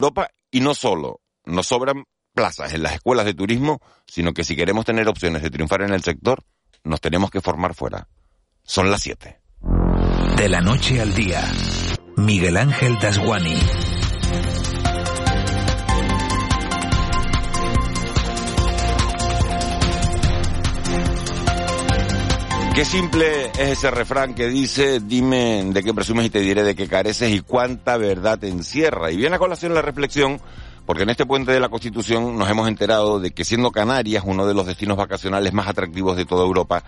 Europa y no solo nos sobran plazas en las escuelas de turismo, sino que si queremos tener opciones de triunfar en el sector, nos tenemos que formar fuera. Son las 7. De la noche al día, Miguel Ángel Dasguani. Qué simple es ese refrán que dice, dime de qué presumes y te diré de qué careces y cuánta verdad te encierra. Y viene a colación la reflexión porque en este puente de la Constitución nos hemos enterado de que siendo Canarias uno de los destinos vacacionales más atractivos de toda Europa,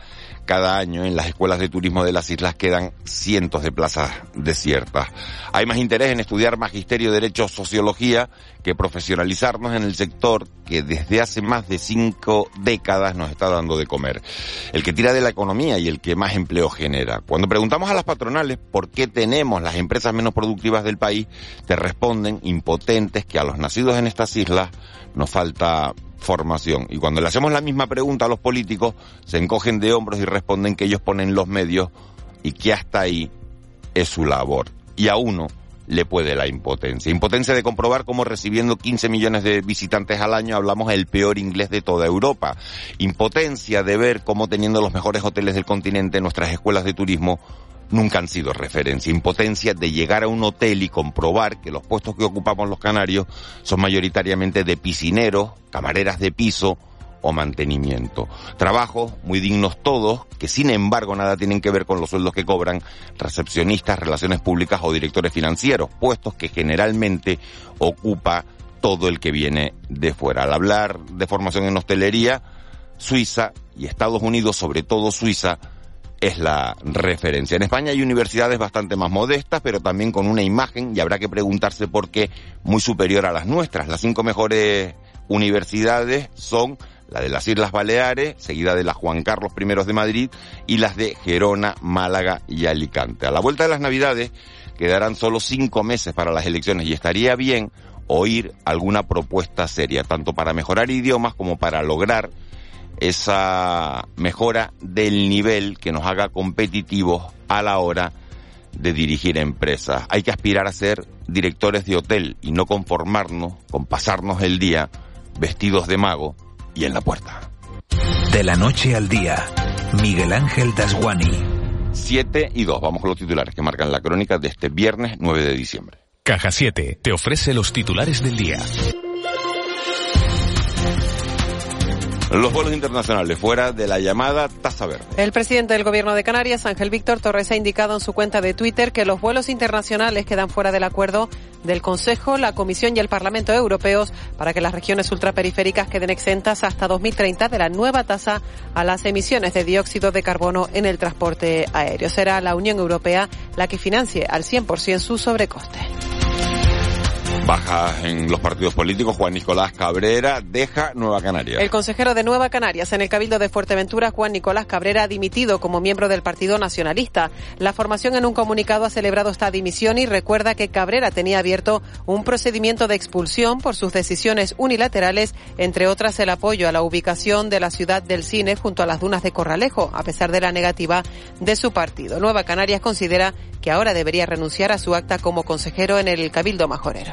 cada año en las escuelas de turismo de las islas quedan cientos de plazas desiertas. Hay más interés en estudiar magisterio, derecho, sociología que profesionalizarnos en el sector que desde hace más de cinco décadas nos está dando de comer. El que tira de la economía y el que más empleo genera. Cuando preguntamos a las patronales por qué tenemos las empresas menos productivas del país, te responden impotentes que a los nacidos en estas islas nos falta formación. Y cuando le hacemos la misma pregunta a los políticos, se encogen de hombros y responden que ellos ponen los medios y que hasta ahí es su labor. Y a uno le puede la impotencia. Impotencia de comprobar cómo recibiendo 15 millones de visitantes al año hablamos el peor inglés de toda Europa. Impotencia de ver cómo teniendo los mejores hoteles del continente nuestras escuelas de turismo nunca han sido referencia. Impotencia de llegar a un hotel y comprobar que los puestos que ocupamos los canarios son mayoritariamente de piscineros, camareras de piso o mantenimiento. Trabajos muy dignos todos, que sin embargo nada tienen que ver con los sueldos que cobran recepcionistas, relaciones públicas o directores financieros, puestos que generalmente ocupa todo el que viene de fuera. Al hablar de formación en hostelería, Suiza y Estados Unidos, sobre todo Suiza, es la referencia. En España hay universidades bastante más modestas, pero también con una imagen, y habrá que preguntarse por qué, muy superior a las nuestras. Las cinco mejores universidades son la de las Islas Baleares, seguida de la Juan Carlos I de Madrid, y las de Gerona, Málaga y Alicante. A la vuelta de las Navidades quedarán solo cinco meses para las elecciones y estaría bien oír alguna propuesta seria, tanto para mejorar idiomas como para lograr esa mejora del nivel que nos haga competitivos a la hora de dirigir empresas. Hay que aspirar a ser directores de hotel y no conformarnos con pasarnos el día vestidos de mago y en la puerta. De la noche al día, Miguel Ángel Dasguani. 7 y 2, vamos con los titulares que marcan la crónica de este viernes 9 de diciembre. Caja 7 te ofrece los titulares del día. Los vuelos internacionales fuera de la llamada tasa verde. El presidente del Gobierno de Canarias, Ángel Víctor Torres, ha indicado en su cuenta de Twitter que los vuelos internacionales quedan fuera del acuerdo del Consejo, la Comisión y el Parlamento Europeos para que las regiones ultraperiféricas queden exentas hasta 2030 de la nueva tasa a las emisiones de dióxido de carbono en el transporte aéreo. Será la Unión Europea la que financie al 100% su sobrecoste. Baja en los partidos políticos, Juan Nicolás Cabrera deja Nueva Canaria. El consejero de Nueva Canarias en el Cabildo de Fuerteventura, Juan Nicolás Cabrera, ha dimitido como miembro del Partido Nacionalista. La formación en un comunicado ha celebrado esta dimisión y recuerda que Cabrera tenía abierto un procedimiento de expulsión por sus decisiones unilaterales, entre otras el apoyo a la ubicación de la ciudad del cine junto a las dunas de Corralejo, a pesar de la negativa de su partido. Nueva Canarias considera que ahora debería renunciar a su acta como consejero en el Cabildo Majorero.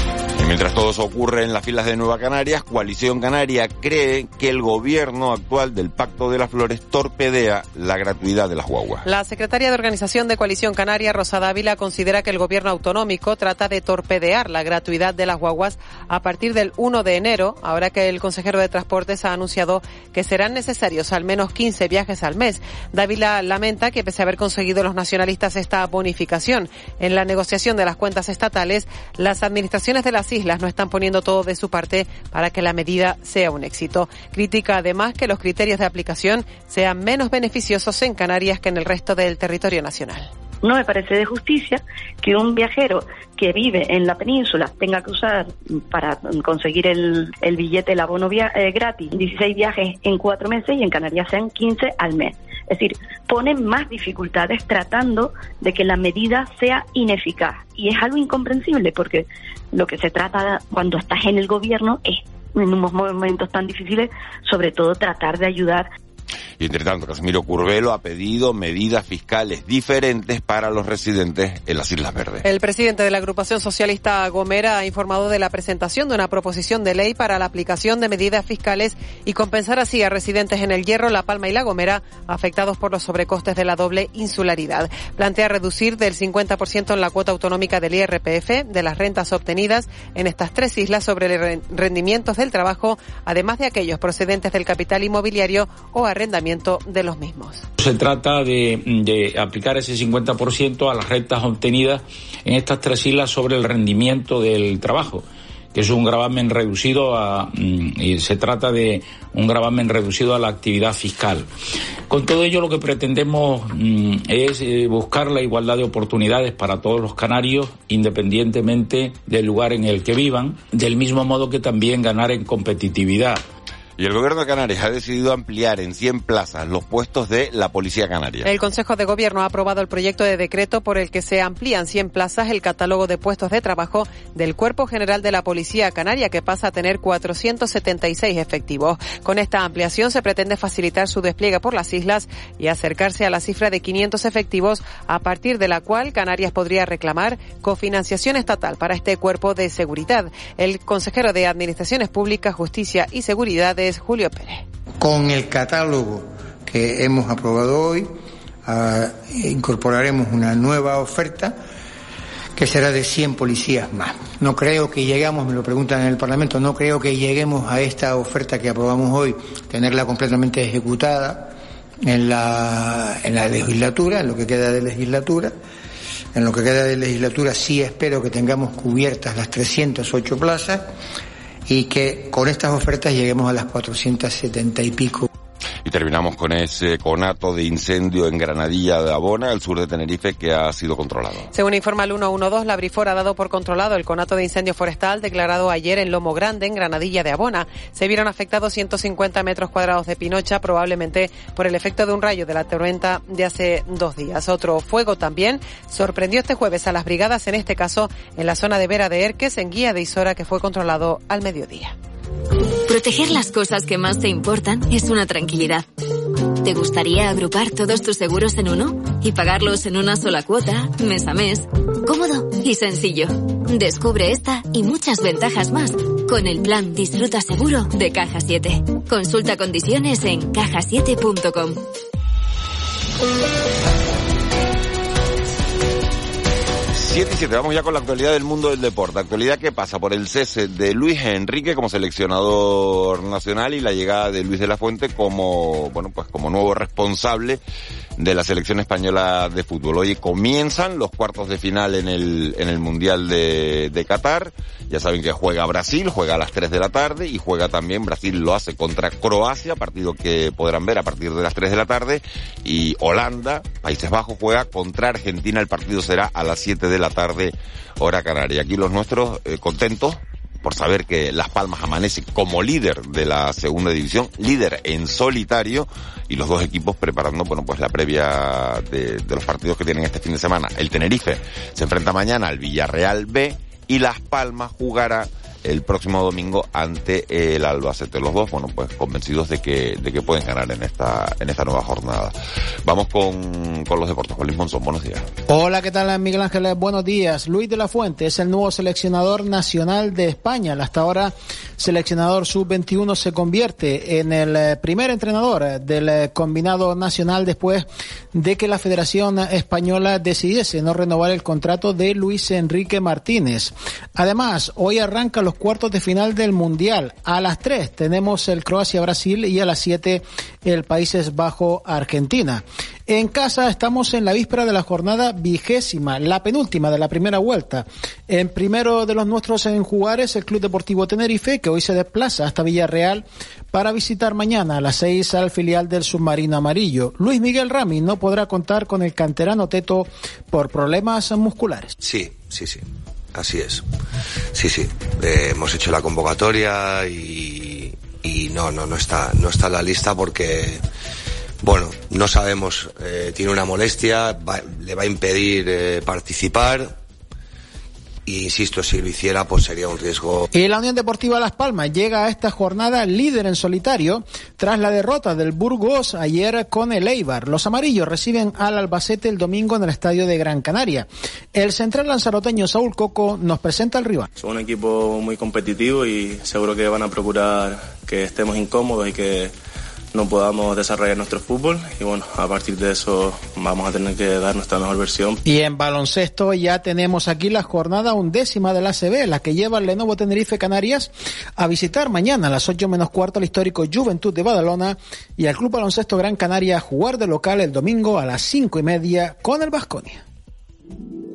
Mientras todo eso ocurre en las filas de Nueva Canarias, Coalición Canaria cree que el gobierno actual del Pacto de las Flores torpedea la gratuidad de las guaguas. La secretaria de Organización de Coalición Canaria, Rosa Dávila, considera que el gobierno autonómico trata de torpedear la gratuidad de las guaguas a partir del 1 de enero, ahora que el consejero de Transportes ha anunciado que serán necesarios al menos 15 viajes al mes. Dávila lamenta que pese a haber conseguido los nacionalistas esta bonificación en la negociación de las cuentas estatales, las administraciones de las islas no están poniendo todo de su parte para que la medida sea un éxito. Critica además que los criterios de aplicación sean menos beneficiosos en Canarias que en el resto del territorio nacional. No me parece de justicia que un viajero que vive en la península tenga que usar para conseguir el, billete, el abono eh, gratis, 16 viajes en cuatro meses y en Canarias sean 15 al mes. Es decir, ponen más dificultades tratando de que la medida sea ineficaz. Y es algo incomprensible porque lo que se trata cuando estás en el gobierno es en unos momentos tan difíciles, sobre todo tratar de ayudar Y entre tanto, Casimiro Curvelo ha pedido medidas fiscales diferentes para los residentes en las Islas Verdes. El presidente de la agrupación socialista Gomera ha informado de la presentación de una proposición de ley para la aplicación de medidas fiscales y compensar así a residentes en el Hierro, La Palma y La Gomera afectados por los sobrecostes de la doble insularidad. Plantea reducir del 50% en la cuota autonómica del IRPF de las rentas obtenidas en estas tres islas sobre rendimientos del trabajo, además de aquellos procedentes del capital inmobiliario o arrendamiento de los mismos. Se trata de, aplicar ese 50% a las rentas obtenidas en estas tres islas sobre el rendimiento del trabajo que es un gravamen reducido a, mm, se trata de un gravamen reducido a la actividad fiscal. Con todo ello lo que pretendemos mm, es eh, buscar la igualdad de oportunidades para todos los canarios, independientemente del lugar en el que vivan, del mismo modo que también ganar en competitividad. Y el gobierno de Canarias ha decidido ampliar en 100 plazas los puestos de la Policía Canaria. El Consejo de Gobierno ha aprobado el proyecto de decreto por el que se amplían 100 plazas el catálogo de puestos de trabajo del Cuerpo General de la Policía Canaria, que pasa a tener 476 efectivos. Con esta ampliación se pretende facilitar su despliegue por las islas y acercarse a la cifra de 500 efectivos, a partir de la cual Canarias podría reclamar cofinanciación estatal para este cuerpo de seguridad. El consejero de Administraciones Públicas, Justicia y Seguridad Julio Pérez. Con el catálogo que hemos aprobado hoy, ah, incorporaremos una nueva oferta que será de 100 policías más. No creo que lleguemos, me lo preguntan en el Parlamento, no creo que lleguemos a esta oferta que aprobamos hoy, tenerla completamente ejecutada en la, en la legislatura, en lo que queda de legislatura. En lo que queda de legislatura sí espero que tengamos cubiertas las 308 plazas y que con estas ofertas lleguemos a las 470 y pico y terminamos con ese conato de incendio en Granadilla de Abona, al sur de Tenerife, que ha sido controlado. Según informa el 112, la Brifor ha dado por controlado el conato de incendio forestal declarado ayer en Lomo Grande, en Granadilla de Abona. Se vieron afectados 150 metros cuadrados de pinocha, probablemente por el efecto de un rayo de la tormenta de hace dos días. Otro fuego también sorprendió este jueves a las brigadas, en este caso en la zona de Vera de Erques, en Guía de Isora, que fue controlado al mediodía. Proteger las cosas que más te importan es una tranquilidad. ¿Te gustaría agrupar todos tus seguros en uno y pagarlos en una sola cuota, mes a mes? Cómodo y sencillo. Descubre esta y muchas ventajas más con el plan Disfruta Seguro de Caja 7. Consulta condiciones en cajasiete.com. 7 y 7, vamos ya con la actualidad del mundo del deporte. Actualidad que pasa por el cese de Luis Enrique como seleccionador nacional y la llegada de Luis de la Fuente como, bueno, pues como nuevo responsable de la selección española de fútbol. Hoy comienzan los cuartos de final en el, en el Mundial de, de Qatar. Ya saben que juega Brasil, juega a las 3 de la tarde y juega también, Brasil lo hace contra Croacia, partido que podrán ver a partir de las 3 de la tarde. Y Holanda, Países Bajos, juega contra Argentina. El partido será a las 7 de la tarde, hora canaria. Aquí los nuestros eh, contentos por saber que Las Palmas amanece como líder de la segunda división, líder en solitario, y los dos equipos preparando, bueno, pues la previa de, de los partidos que tienen este fin de semana. El Tenerife se enfrenta mañana al Villarreal B y Las Palmas jugará el próximo domingo ante el Albacete. Los dos, bueno, pues convencidos de que, de que pueden ganar en esta, en esta nueva jornada. Vamos con, con los deportes. Luis Monzón, buenos días. Hola, ¿qué tal Miguel Ángel? Buenos días. Luis de la Fuente es el nuevo seleccionador nacional de España. Hasta ahora, seleccionador sub-21 se convierte en el eh, primer entrenador eh, del eh, combinado nacional después de que la Federación Española decidiese no renovar el contrato de Luis Enrique Martínez. Además, hoy arranca los cuartos de final del Mundial. A las 3 tenemos el Croacia-Brasil y a las 7 el Países Bajo-Argentina. En casa estamos en la víspera de la jornada vigésima, la penúltima de la primera vuelta. En primero de los nuestros en jugar es el Club Deportivo Tenerife, que hoy se desplaza hasta Villarreal para visitar mañana a las 6 al filial del Submarino Amarillo. Luis Miguel Rami no podrá contar con el canterano Teto por problemas musculares. Sí, sí, sí. Así es. Sí, sí. Eh, hemos hecho la convocatoria y, y, no, no, no está, no está en la lista porque, bueno, no sabemos, eh, tiene una molestia, le va a impedir eh, participar y insisto, si lo hiciera, pues sería un riesgo. Y la Unión Deportiva Las Palmas llega a esta jornada líder en solitario tras la derrota del Burgos ayer con el Eibar. Los amarillos reciben al Albacete el domingo en el estadio de Gran Canaria. El central lanzaroteño Saúl Coco nos presenta al rival. Son un equipo muy competitivo y seguro que van a procurar que estemos incómodos y que no podamos desarrollar nuestro fútbol y bueno, a partir de eso vamos a tener que dar nuestra mejor versión. Y en baloncesto ya tenemos aquí la jornada undécima de la CB, la que lleva el Lenovo Tenerife Canarias a visitar mañana a las 8 menos cuarto al histórico Juventud de Badalona y al Club Baloncesto Gran Canaria a jugar de local el domingo a las cinco y media con el Vasconia.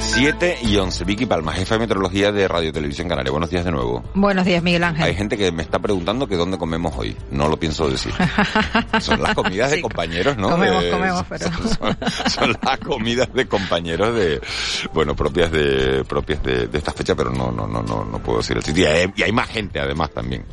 7 y 11. Vicky Palma, jefa de meteorología de Radio Televisión Canaria. Buenos días de nuevo. Buenos días, Miguel Ángel. Hay gente que me está preguntando que dónde comemos hoy. No lo pienso decir. Son las comidas de compañeros, ¿no? Comemos, De- comemos, pero... Son, son las comidas de compañeros de, bueno, propias de, propias de, de esta fecha, pero no, no, no, no, no puedo decir el sitio. Y hay, y hay más gente además también.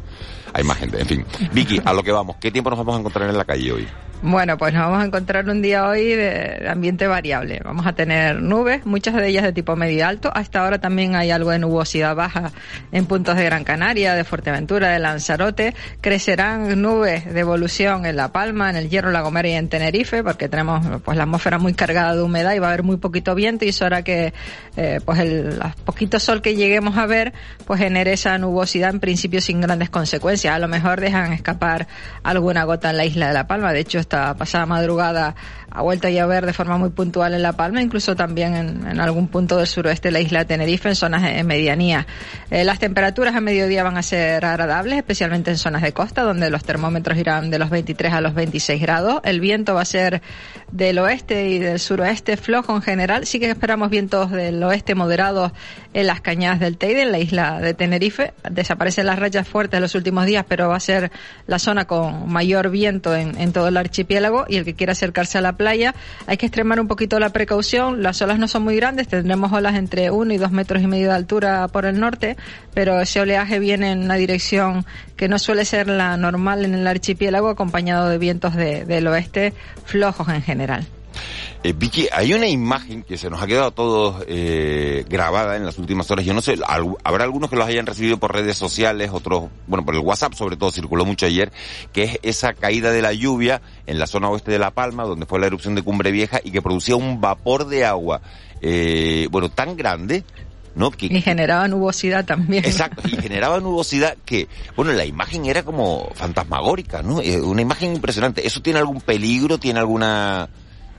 Hay más gente. En fin. Vicky, a lo que vamos. ¿Qué tiempo nos vamos a encontrar en la calle hoy? Bueno, pues nos vamos a encontrar un día hoy de, ambiente variable. Vamos a tener nubes, muchas de ellas de tipo medio alto. Hasta ahora también hay algo de nubosidad baja en puntos de Gran Canaria, de Fuerteventura, de Lanzarote. Crecerán nubes de evolución en La Palma, en el Hierro, La Gomera y en Tenerife, porque tenemos pues la atmósfera muy cargada de humedad y va a haber muy poquito viento y eso hará que eh, pues el el poquito sol que lleguemos a ver pues genere esa nubosidad en principio sin grandes consecuencias. A lo mejor dejan escapar alguna gota en la isla de La Palma. De hecho, esta pasada madrugada ha vuelto a llover de forma muy puntual en La Palma, incluso también en, en algún punto del suroeste de la isla de Tenerife, en zonas de medianía. Eh, las temperaturas a mediodía van a ser agradables, especialmente en zonas de costa, donde los termómetros irán de los 23 a los 26 grados. El viento va a ser del oeste y del suroeste flojo en general. Sí que esperamos vientos del oeste moderados en las cañadas del Teide, en la isla de Tenerife. Desaparecen las rayas fuertes en los últimos días, pero va a ser la zona con mayor viento en, en todo el archipiélago y el que quiera acercarse a la playa hay que extremar un poquito la precaución. Las olas no son muy grandes, tendremos olas entre uno y dos metros y medio de altura por el norte, pero ese oleaje viene en una dirección que no suele ser la normal en el archipiélago, acompañado de vientos de- del oeste flojos en general. Eh, Vicky, hay una imagen que se nos ha quedado a todos eh, grabada en las últimas horas. Yo no sé, al- habrá algunos que los hayan recibido por redes sociales, otros, bueno, por el WhatsApp sobre todo circuló mucho ayer, que es esa caída de la lluvia en la zona oeste de La Palma, donde fue la erupción de Cumbre Vieja y que producía un vapor de agua, eh, bueno, tan grande, ¿no? Que, Y generaba nubosidad también. Exacto, y generaba nubosidad que, bueno, la imagen era como fantasmagórica, ¿no? Eh, una imagen impresionante. ¿Eso tiene algún peligro? ¿Tiene alguna...?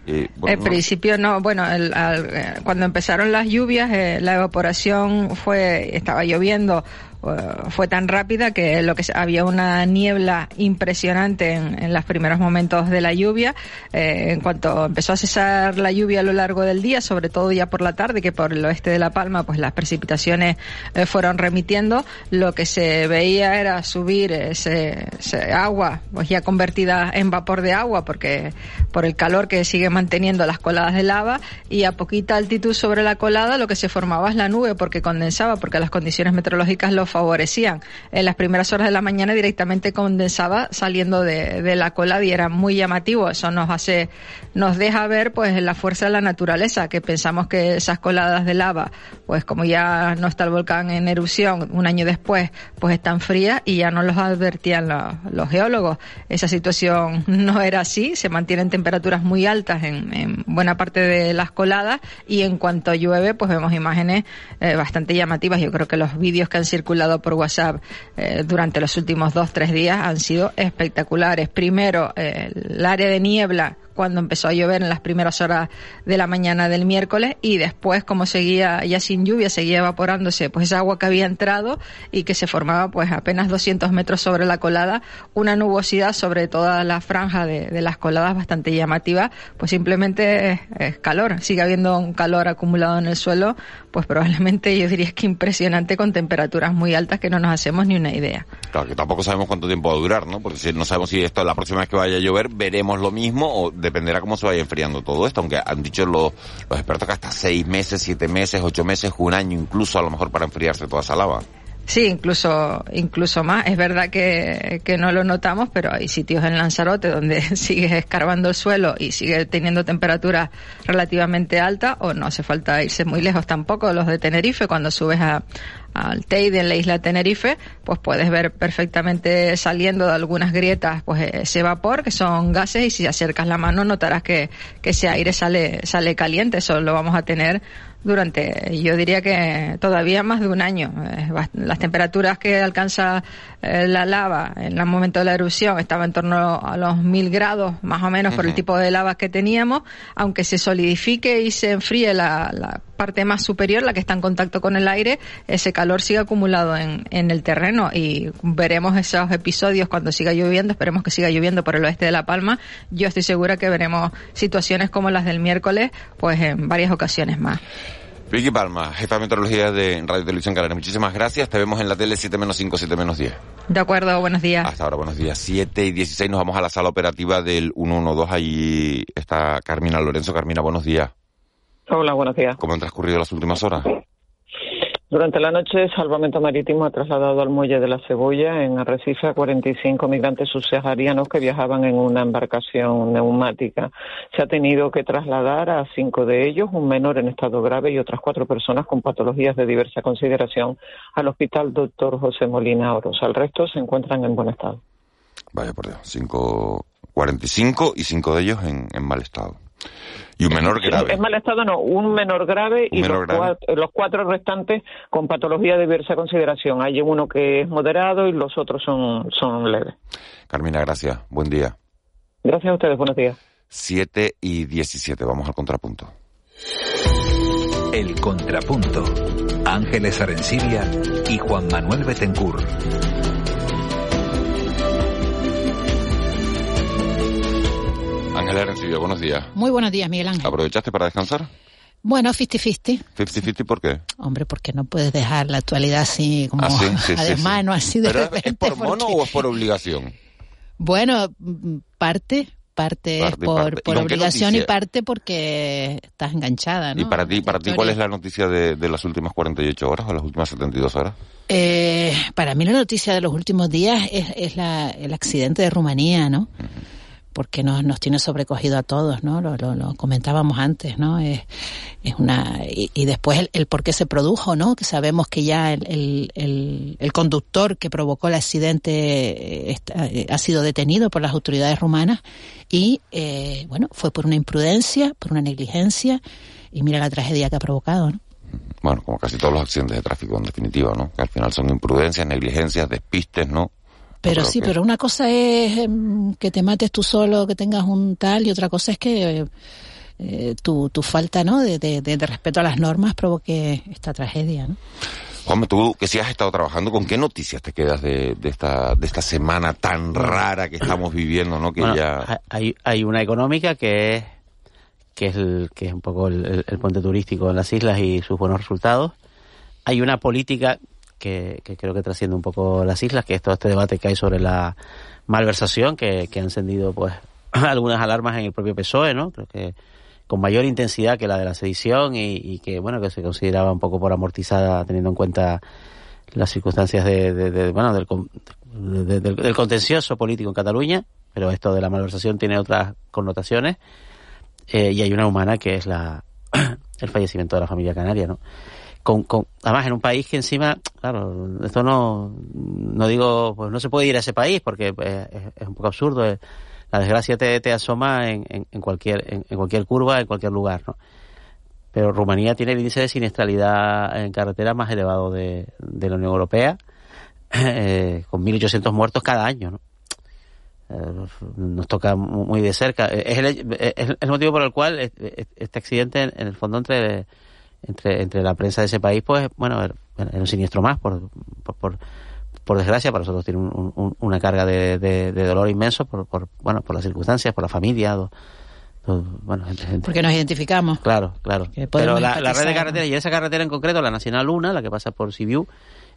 Eh, bueno, En principio no, bueno, el- al- eh, cuando empezaron las lluvias, eh, la evaporación fue, estaba lloviendo, eh, fue tan rápida que lo que había una niebla impresionante en, los primeros momentos de la lluvia. Eh, en cuanto empezó a cesar la lluvia a lo largo del día, sobre todo ya por la tarde, que por el oeste de La Palma, pues las precipitaciones eh, fueron remitiendo, lo que se veía era subir ese, ese agua, pues ya convertida en vapor de agua, porque por el calor que sigue manteniendo las coladas de lava y a poquita altitud sobre la colada lo que se formaba es la nube porque condensaba, porque las condiciones meteorológicas lo favorecían. En las primeras horas de la mañana directamente condensaba saliendo de, la colada y era muy llamativo. Eso nos hace, nos deja ver pues la fuerza de la naturaleza, que pensamos que esas coladas de lava, pues como ya no está el volcán en erupción un año después, pues están frías y ya no los advertían los, los geólogos. Esa situación no era así, se mantienen temperaturas muy altas en, en buena parte de las coladas y en cuanto llueve, pues vemos imágenes eh, bastante llamativas. Yo creo que los vídeos que han circulado por WhatsApp eh, durante los últimos dos, tres días han sido espectaculares. Primero, eh, el área de niebla cuando empezó a llover en las primeras horas de la mañana del miércoles y después como seguía ya sin lluvia, seguía evaporándose pues esa agua que había entrado y que se formaba pues apenas 200 metros sobre la colada, una nubosidad sobre toda la franja de, las coladas bastante llamativa, pues simplemente es, calor, sigue habiendo un calor acumulado en el suelo, pues probablemente yo diría que impresionante con temperaturas muy altas que no nos hacemos ni una idea. Claro, que tampoco sabemos cuánto tiempo va a durar, ¿no? Porque si no sabemos si esto la próxima vez que vaya a llover veremos lo mismo o dependerá cómo se vaya enfriando todo esto, aunque han dicho los, los expertos que hasta seis meses, siete meses, ocho meses, un año incluso a lo mejor para enfriarse toda esa lava. Sí, incluso, incluso más. Es verdad que, que no lo notamos, pero hay sitios en Lanzarote donde sigue escarbando el suelo y sigue teniendo temperaturas relativamente altas, o no hace falta irse muy lejos tampoco. Los de Tenerife, cuando subes a, al Teide en la isla Tenerife, pues puedes ver perfectamente saliendo de algunas grietas pues ese vapor que son gases y si acercas la mano notarás que, que ese aire sale, sale caliente. Eso lo vamos a tener durante, yo diría que todavía más de un año. Las temperaturas que alcanza eh, la lava en el momento de la erupción estaba en torno a los mil grados, más o menos, por el tipo de lava que teníamos. Aunque se solidifique y se enfríe la, la, parte más superior, la que está en contacto con el aire, ese calor sigue acumulado en, en el terreno y veremos esos episodios cuando siga lloviendo. Esperemos que siga lloviendo por el oeste de La Palma. Yo estoy segura que veremos situaciones como las del miércoles, pues en varias ocasiones más. Vicky Palma, jefa de meteorología de Radio Televisión Canaria. Muchísimas gracias. Te vemos en la tele 7 menos 5, 7 menos 10. De acuerdo, buenos días. Hasta ahora, buenos días. 7 y 16 nos vamos a la sala operativa del 112. Allí está Carmina Lorenzo. Carmina, buenos días. Hola, buenos días. ¿Cómo han transcurrido las últimas horas? Durante la noche, Salvamento Marítimo ha trasladado al muelle de la Cebolla, en Arrecife, a 45 migrantes subsaharianos que viajaban en una embarcación neumática. Se ha tenido que trasladar a cinco de ellos, un menor en estado grave y otras cuatro personas con patologías de diversa consideración, al Hospital Doctor José Molina Oros. Al resto se encuentran en buen estado. Vaya por Dios, cinco, 45 y cinco de ellos en, en mal estado. Y un menor grave. En mal estado no, un menor grave y los, Cuatro, los, Cuatro, restantes con patología de diversa consideración. Hay uno que es moderado y los otros son, son leves. Carmina, gracias. Buen día. Gracias a ustedes. Buenos días. 7 y 17. Vamos al contrapunto. El contrapunto. Ángeles Arencibia y Juan Manuel Betencur. Buenos días. Muy buenos días, Miguel Ángel. ¿Aprovechaste para descansar? Bueno, 50-50. ¿50-50 por qué? Hombre, porque no puedes dejar la actualidad así como ah, sí, sí, a desmano, sí, así de ¿Pero repente. ¿Es por mono o es por obligación? Bueno, parte, parte, parte es por, parte. por obligación y parte porque estás enganchada, ¿no? ¿Y para ti, para ti cuál es la noticia de, de, las últimas 48 horas o las últimas 72 horas? Eh, para mí la noticia de los últimos días es, es la, el accidente de Rumanía, ¿no? Uh -huh porque nos, nos tiene sobrecogido a todos, ¿no? Lo, lo, comentábamos antes, ¿no? Es, es una y, después el, el, por qué se produjo, ¿no? Que sabemos que ya el, el, el, conductor que provocó el accidente está, ha sido detenido por las autoridades rumanas y eh, bueno fue por una imprudencia, por una negligencia y mira la tragedia que ha provocado, ¿no? Bueno, como casi todos los accidentes de tráfico en definitiva, ¿no? Que al final son imprudencias, negligencias, despistes, ¿no? Pero sí, que... pero una cosa es eh, que te mates tú solo, que tengas un tal, y otra cosa es que eh, tu, tu falta ¿no? De, de, de, respeto a las normas provoque esta tragedia. ¿no? Juanma, tú que sí has estado trabajando, ¿con qué noticias te quedas de, de, esta, de esta semana tan rara que estamos viviendo? ¿no? Que bueno, ya... hay, hay una económica que es, que es, el, que es un poco el, el puente turístico en las islas y sus buenos resultados. Hay una política que, que, creo que trasciende un poco las islas, que es todo este debate que hay sobre la malversación, que, que ha encendido pues algunas alarmas en el propio PSOE, ¿no? Creo que con mayor intensidad que la de la sedición y, que bueno que se consideraba un poco por amortizada teniendo en cuenta las circunstancias de, de, de bueno del, de, del, del, contencioso político en Cataluña, pero esto de la malversación tiene otras connotaciones eh, y hay una humana que es la el fallecimiento de la familia canaria, ¿no? Con, con, además en un país que encima, claro, esto no, no digo, pues no se puede ir a ese país porque pues, es, un poco absurdo. Eh. La desgracia te, te asoma en, en, en cualquier, en, cualquier curva, en cualquier lugar, ¿no? Pero Rumanía tiene el índice de siniestralidad en carretera más elevado de, de la Unión Europea, eh, con 1.800 muertos cada año, ¿no? nos toca muy de cerca. Es el, es el motivo por el cual este accidente, en el fondo, entre, entre, entre la prensa de ese país, pues, bueno, es un siniestro más, por, por, por, desgracia, para nosotros tiene una carga de, de, dolor inmenso por, por, bueno, por las circunstancias, por la familia, bueno, Porque nos identificamos. Claro, claro. Pero la, red de carreteras, y esa carretera en concreto, la Nacional 1, la que pasa por Sibiu,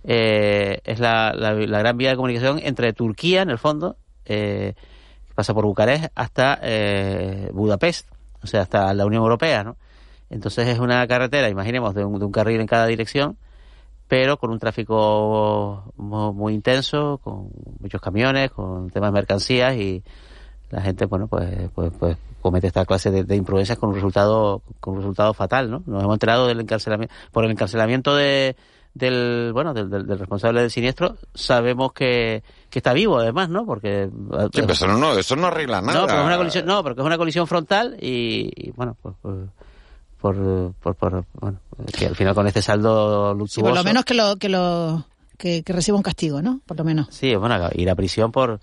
eh, es la, la, gran vía de comunicación entre Turquía, en el fondo, eh, que pasa por Bucarest, hasta eh, Budapest, o sea, hasta la Unión Europea, ¿no? Entonces es una carretera, imaginemos, de un, de un carril en cada dirección, pero con un tráfico muy, intenso, con muchos camiones, con temas de mercancías y la gente, bueno, pues, pues, pues comete esta clase de, imprudencias con un resultado, con un resultado fatal, ¿no? Nos hemos enterado del encarcelamiento, por el encarcelamiento de, del, bueno, del, del, responsable del siniestro, sabemos que, que está vivo además, ¿no? Porque... Sí, pero eso no, eso no arregla nada. No, porque es una colisión, no, porque es una colisión frontal y, bueno, pues, pues por, por, por, bueno, que al final con este saldo luctuoso... por lo menos que lo, que lo, que, reciba un castigo, ¿no? Por lo menos. Sí, bueno, ir a prisión por,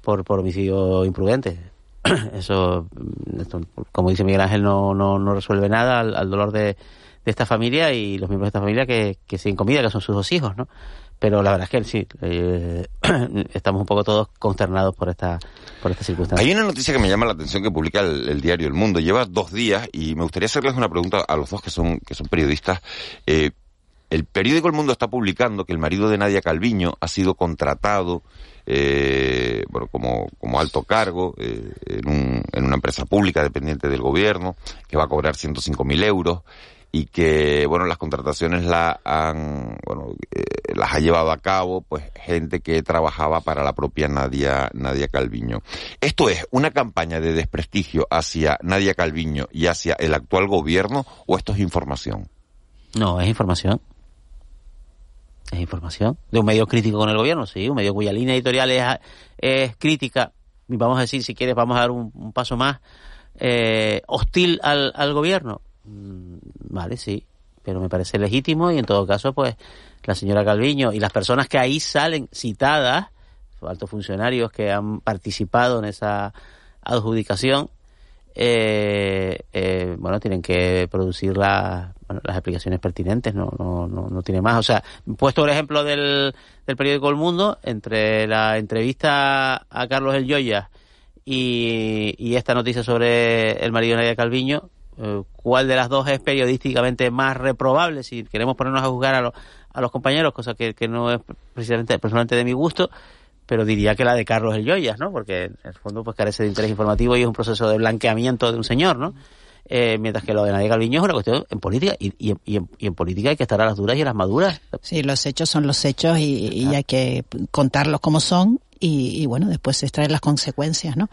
por, por homicidio imprudente. Eso, como dice Miguel Ángel, no, no, no resuelve nada al, dolor de, de, esta familia y los miembros de esta familia que, que siguen comida, que son sus dos hijos, ¿no? pero la verdad es que sí, eh, estamos un poco todos consternados por esta, por esta circunstancia. Hay una noticia que me llama la atención que publica el, diario El Mundo. Lleva dos días y me gustaría hacerles una pregunta a los dos que son, que son periodistas. Eh, el periódico El Mundo está publicando que el marido de Nadia Calviño ha sido contratado eh, bueno, como, como alto cargo en, un, en una empresa pública dependiente del gobierno, que va a cobrar 105.000 euros y que bueno las contrataciones la han bueno eh, las ha llevado a cabo pues gente que trabajaba para la propia Nadia Nadia Calviño. Esto es una campaña de desprestigio hacia Nadia Calviño y hacia el actual gobierno o esto es información no es información. Es información. De un medio crítico con el gobierno sí un medio cuya línea editorial es, crítica. Y vamos a decir si quieres vamos a dar un, paso más eh, hostil al, al gobierno vale, sí, pero me parece legítimo y en todo caso, pues la señora Calviño y las personas que ahí salen citadas, altos funcionarios que han participado en esa adjudicación, eh, eh, bueno, tienen que producir las explicaciones pertinentes, no, no, no, no, tiene más. O sea, puesto el ejemplo del, del periódico El Mundo, entre la entrevista a Carlos El Yoya y, y esta noticia sobre el marido de Nadia Calviño, cuál de las dos es periodísticamente más reprobable, si queremos ponernos a juzgar a, a los compañeros, cosa que, no es precisamente personalmente de mi gusto, pero diría que la de Carlos El Joyas, ¿no? Porque en el fondo pues carece de interés informativo y es un proceso de blanqueamiento de un señor, ¿no? Eh, mientras que lo de Nadia Calviño es una cuestión en política y, y, en, y, en, política hay que estar a las duras y a las maduras. Sí, los hechos son los hechos y, y hay que contarlos como son y, bueno, después se extraen las consecuencias, ¿no?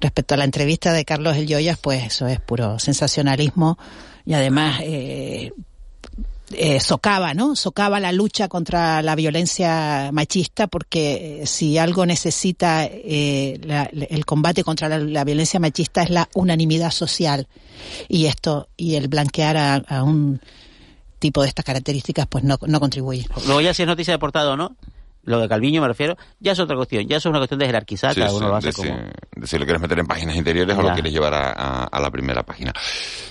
Respecto a la entrevista de Carlos El Joyas, pues eso es puro sensacionalismo y además eh, eh, socava, ¿no? Socava la lucha contra la violencia machista porque eh, si algo necesita eh, el combate contra la, violencia machista es la unanimidad social y esto y el blanquear a, a un tipo de estas características pues no, no contribuye. Luego ya si es noticia de portada no, lo de Calviño me refiero, ya es otra cuestión, ya es una cuestión de jerarquizar, cada uno lo hace como... Si, lo quieres meter en páginas interiores o lo quieres llevar a, la primera página.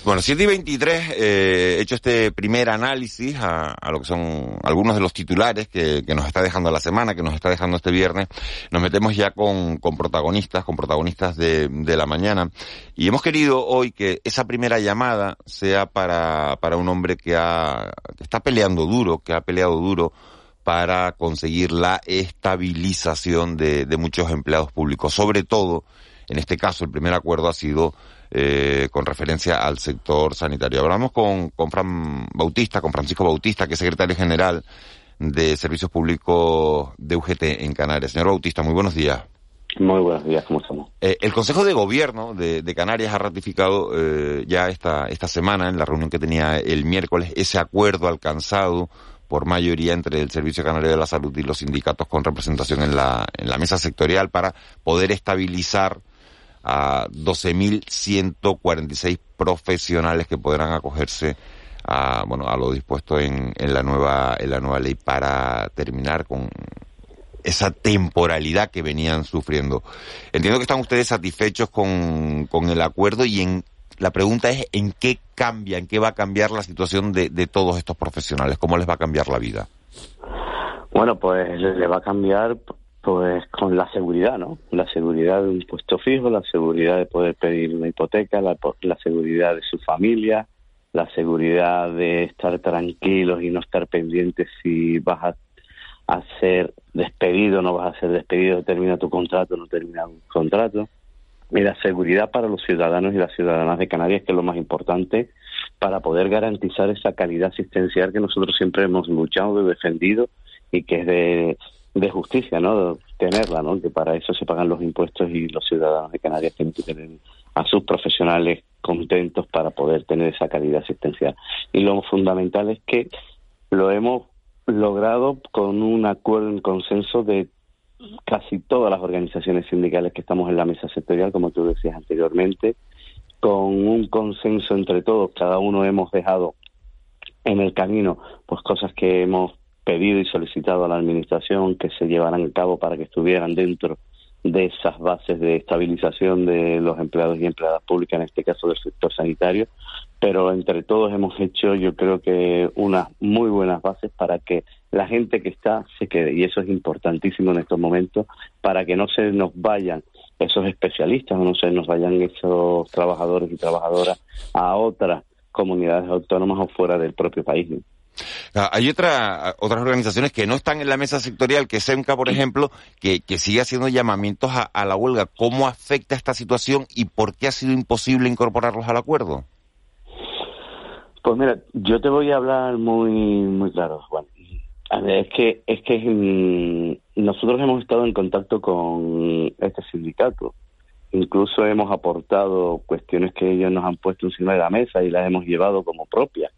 Bueno, 7 y 23, eh, he hecho este primer análisis a, lo que son algunos de los titulares que, nos está dejando la semana, que nos está dejando este viernes. Nos metemos ya con, protagonistas, con protagonistas de, la mañana. Y hemos querido hoy que esa primera llamada sea para, para un hombre que, ha, que está peleando duro, que ha peleado duro para conseguir la estabilización de, muchos empleados públicos. Sobre todo, en este caso, el primer acuerdo ha sido eh, con referencia al sector sanitario. Hablamos con, con Fran Bautista, con Francisco Bautista, que es secretario general de Servicios Públicos de UGT en Canarias. Señor Bautista, muy buenos días. Muy buenos días, ¿cómo estamos? Eh, el Consejo de Gobierno de, Canarias ha ratificado eh, ya esta, esta semana, en la reunión que tenía el miércoles, ese acuerdo alcanzado por mayoría entre el Servicio Canario de la Salud y los sindicatos con representación en la, en la mesa sectorial para poder estabilizar a 12.146 profesionales que podrán acogerse a, bueno, a lo dispuesto en, en, la nueva, en la nueva ley para terminar con esa temporalidad que venían sufriendo. Entiendo que están ustedes satisfechos con, con el acuerdo y en la pregunta es en qué cambia, en qué va a cambiar la situación de, de todos estos profesionales, cómo les va a cambiar la vida. Bueno, pues le va a cambiar pues con la seguridad, ¿no? La seguridad de un puesto fijo, la seguridad de poder pedir una hipoteca, la, la seguridad de su familia, la seguridad de estar tranquilos y no estar pendientes si vas a, ser despedido, no vas a ser despedido, termina tu contrato, no termina tu contrato la seguridad para los ciudadanos y las ciudadanas de Canarias, que es lo más importante para poder garantizar esa calidad asistencial que nosotros siempre hemos luchado y defendido y que es de, de justicia, ¿no? Tenerla, ¿no? Que para eso se pagan los impuestos y los ciudadanos de Canarias tienen que tener a sus profesionales contentos para poder tener esa calidad asistencial. Y lo fundamental es que lo hemos logrado con un acuerdo en consenso de casi todas las organizaciones sindicales que estamos en la mesa sectorial, como tú decías anteriormente, con un consenso entre todos, cada uno hemos dejado en el camino pues cosas que hemos pedido y solicitado a la administración que se llevaran a cabo para que estuvieran dentro de esas bases de estabilización de los empleados y empleadas públicas, en este caso del sector sanitario, pero entre todos hemos hecho yo creo que unas muy buenas bases para que la gente que está se quede y eso es importantísimo en estos momentos para que no se nos vayan esos especialistas o no se nos vayan esos trabajadores y trabajadoras a otras comunidades autónomas o fuera del propio país. Hay otra, otras organizaciones que no están en la mesa sectorial, que SEMCA, por ejemplo, que, que sigue haciendo llamamientos a, la huelga. ¿Cómo afecta esta situación y por qué ha sido imposible incorporarlos al acuerdo? Pues mira, yo te voy a hablar muy muy claro, Juan. es que es que mm, nosotros hemos estado en contacto con este sindicato. Incluso hemos aportado cuestiones que ellos nos han puesto encima de la mesa y las hemos llevado como propias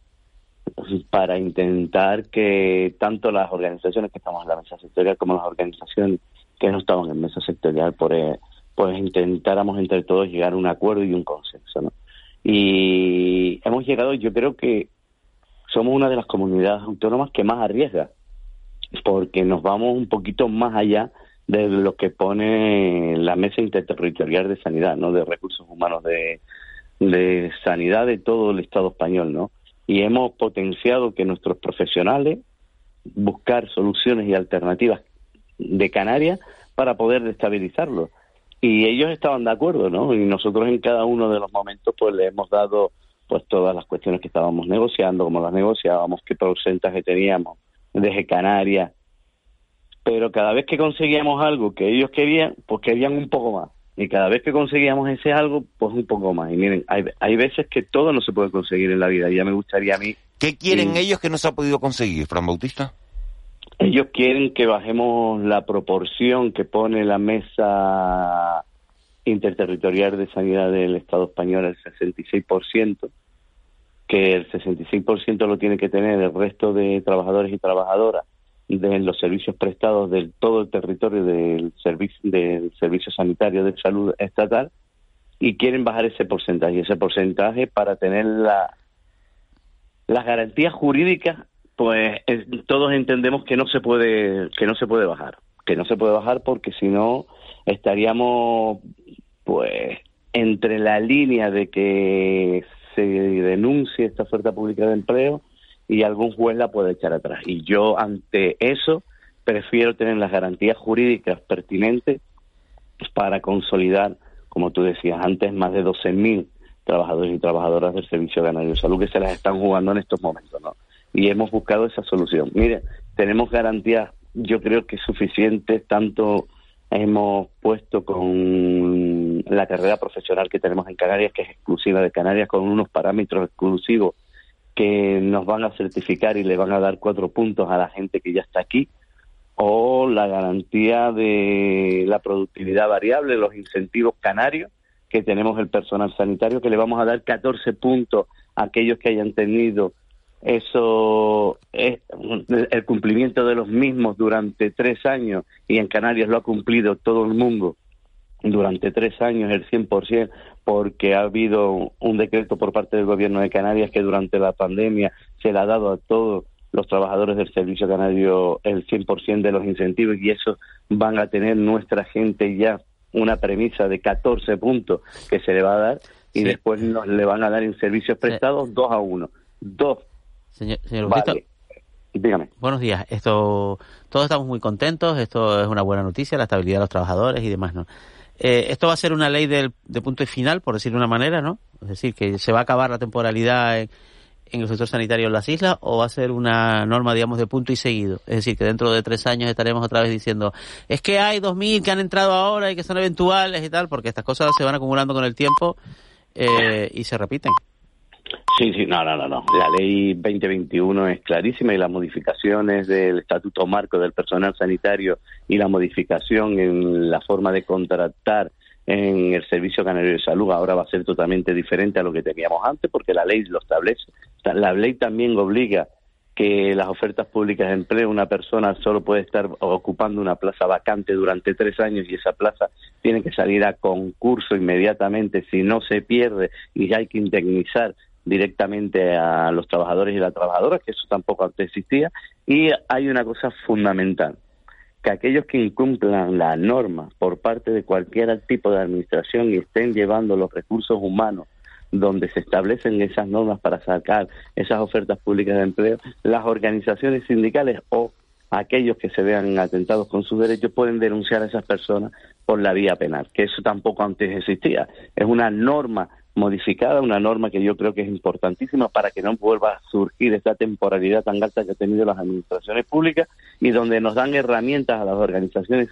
para intentar que tanto las organizaciones que estamos en la mesa sectorial como las organizaciones que no estaban en mesa sectorial, por, eh, pues intentáramos entre todos llegar a un acuerdo y un consenso. ¿no? Y hemos llegado, yo creo que somos una de las comunidades autónomas que más arriesga, porque nos vamos un poquito más allá de lo que pone la mesa interterritorial de sanidad, ¿no? De recursos humanos de, de sanidad de todo el Estado español, ¿no? Y hemos potenciado que nuestros profesionales buscar soluciones y alternativas de Canarias para poder destabilizarlo. Y ellos estaban de acuerdo, ¿no? Y nosotros en cada uno de los momentos pues le hemos dado pues todas las cuestiones que estábamos negociando, cómo las negociábamos, qué porcentaje teníamos desde Canarias. Pero cada vez que conseguíamos algo que ellos querían, pues querían un poco más y cada vez que conseguíamos ese algo, pues un poco más. Y miren, hay, hay veces que todo no se puede conseguir en la vida y ya me gustaría a mí... ¿Qué quieren ellos que no se ha podido conseguir, Fran Bautista? Ellos quieren que bajemos la proporción que pone la mesa interterritorial de sanidad del Estado español al 66%, que el 66% lo tiene que tener el resto de trabajadores y trabajadoras de los servicios prestados de todo el territorio del servicio, del servicio sanitario de salud estatal y quieren bajar ese porcentaje, ese porcentaje para tener la, las garantías jurídicas, pues todos entendemos que no se puede que no se puede bajar, que no se puede bajar porque si no estaríamos pues entre la línea de que se denuncie esta oferta pública de empleo y algún juez la puede echar atrás. Y yo ante eso prefiero tener las garantías jurídicas pertinentes para consolidar, como tú decías antes, más de 12.000 trabajadores y trabajadoras del Servicio Canario de Salud que se las están jugando en estos momentos, ¿no? Y hemos buscado esa solución. Mire, tenemos garantías, yo creo que suficientes, tanto hemos puesto con la carrera profesional que tenemos en Canarias, que es exclusiva de Canarias, con unos parámetros exclusivos que nos van a certificar y le van a dar cuatro puntos a la gente que ya está aquí, o la garantía de la productividad variable, los incentivos canarios que tenemos el personal sanitario, que le vamos a dar 14 puntos a aquellos que hayan tenido eso es el cumplimiento de los mismos durante tres años y en Canarias lo ha cumplido todo el mundo durante tres años el 100% porque ha habido un decreto por parte del gobierno de Canarias que durante la pandemia se le ha dado a todos los trabajadores del Servicio Canario el 100% de los incentivos y eso van a tener nuestra gente ya una premisa de 14 puntos que se le va a dar y después nos le van a dar en servicios prestados dos a uno. Dos. Señor, señor Vale. Dígame. Buenos días. Esto, todos estamos muy contentos. Esto es una buena noticia, la estabilidad de los trabajadores y demás, ¿no? Eh, esto va a ser una ley de punto y final, por decirlo de una manera, ¿no? Es decir, que se va a acabar la temporalidad en, en el sector sanitario en las islas o va a ser una norma, digamos, de punto y seguido. Es decir, que dentro de tres años estaremos otra vez diciendo, es que hay 2.000 que han entrado ahora y que son eventuales y tal, porque estas cosas se van acumulando con el tiempo eh, y se repiten. Sí, sí, no, no, no, no. La ley 2021 es clarísima y las modificaciones del estatuto marco del personal sanitario y la modificación en la forma de contratar en el Servicio Canario de Salud ahora va a ser totalmente diferente a lo que teníamos antes porque la ley lo establece. La ley también obliga que las ofertas públicas de empleo una persona solo puede estar ocupando una plaza vacante durante tres años y esa plaza tiene que salir a concurso inmediatamente si no se pierde y hay que indemnizar directamente a los trabajadores y las trabajadoras, que eso tampoco antes existía. Y hay una cosa fundamental, que aquellos que incumplan la norma por parte de cualquier tipo de administración y estén llevando los recursos humanos donde se establecen esas normas para sacar esas ofertas públicas de empleo, las organizaciones sindicales o aquellos que se vean atentados con sus derechos pueden denunciar a esas personas por la vía penal, que eso tampoco antes existía. Es una norma modificada, una norma que yo creo que es importantísima para que no vuelva a surgir esta temporalidad tan alta que han tenido las administraciones públicas y donde nos dan herramientas a las organizaciones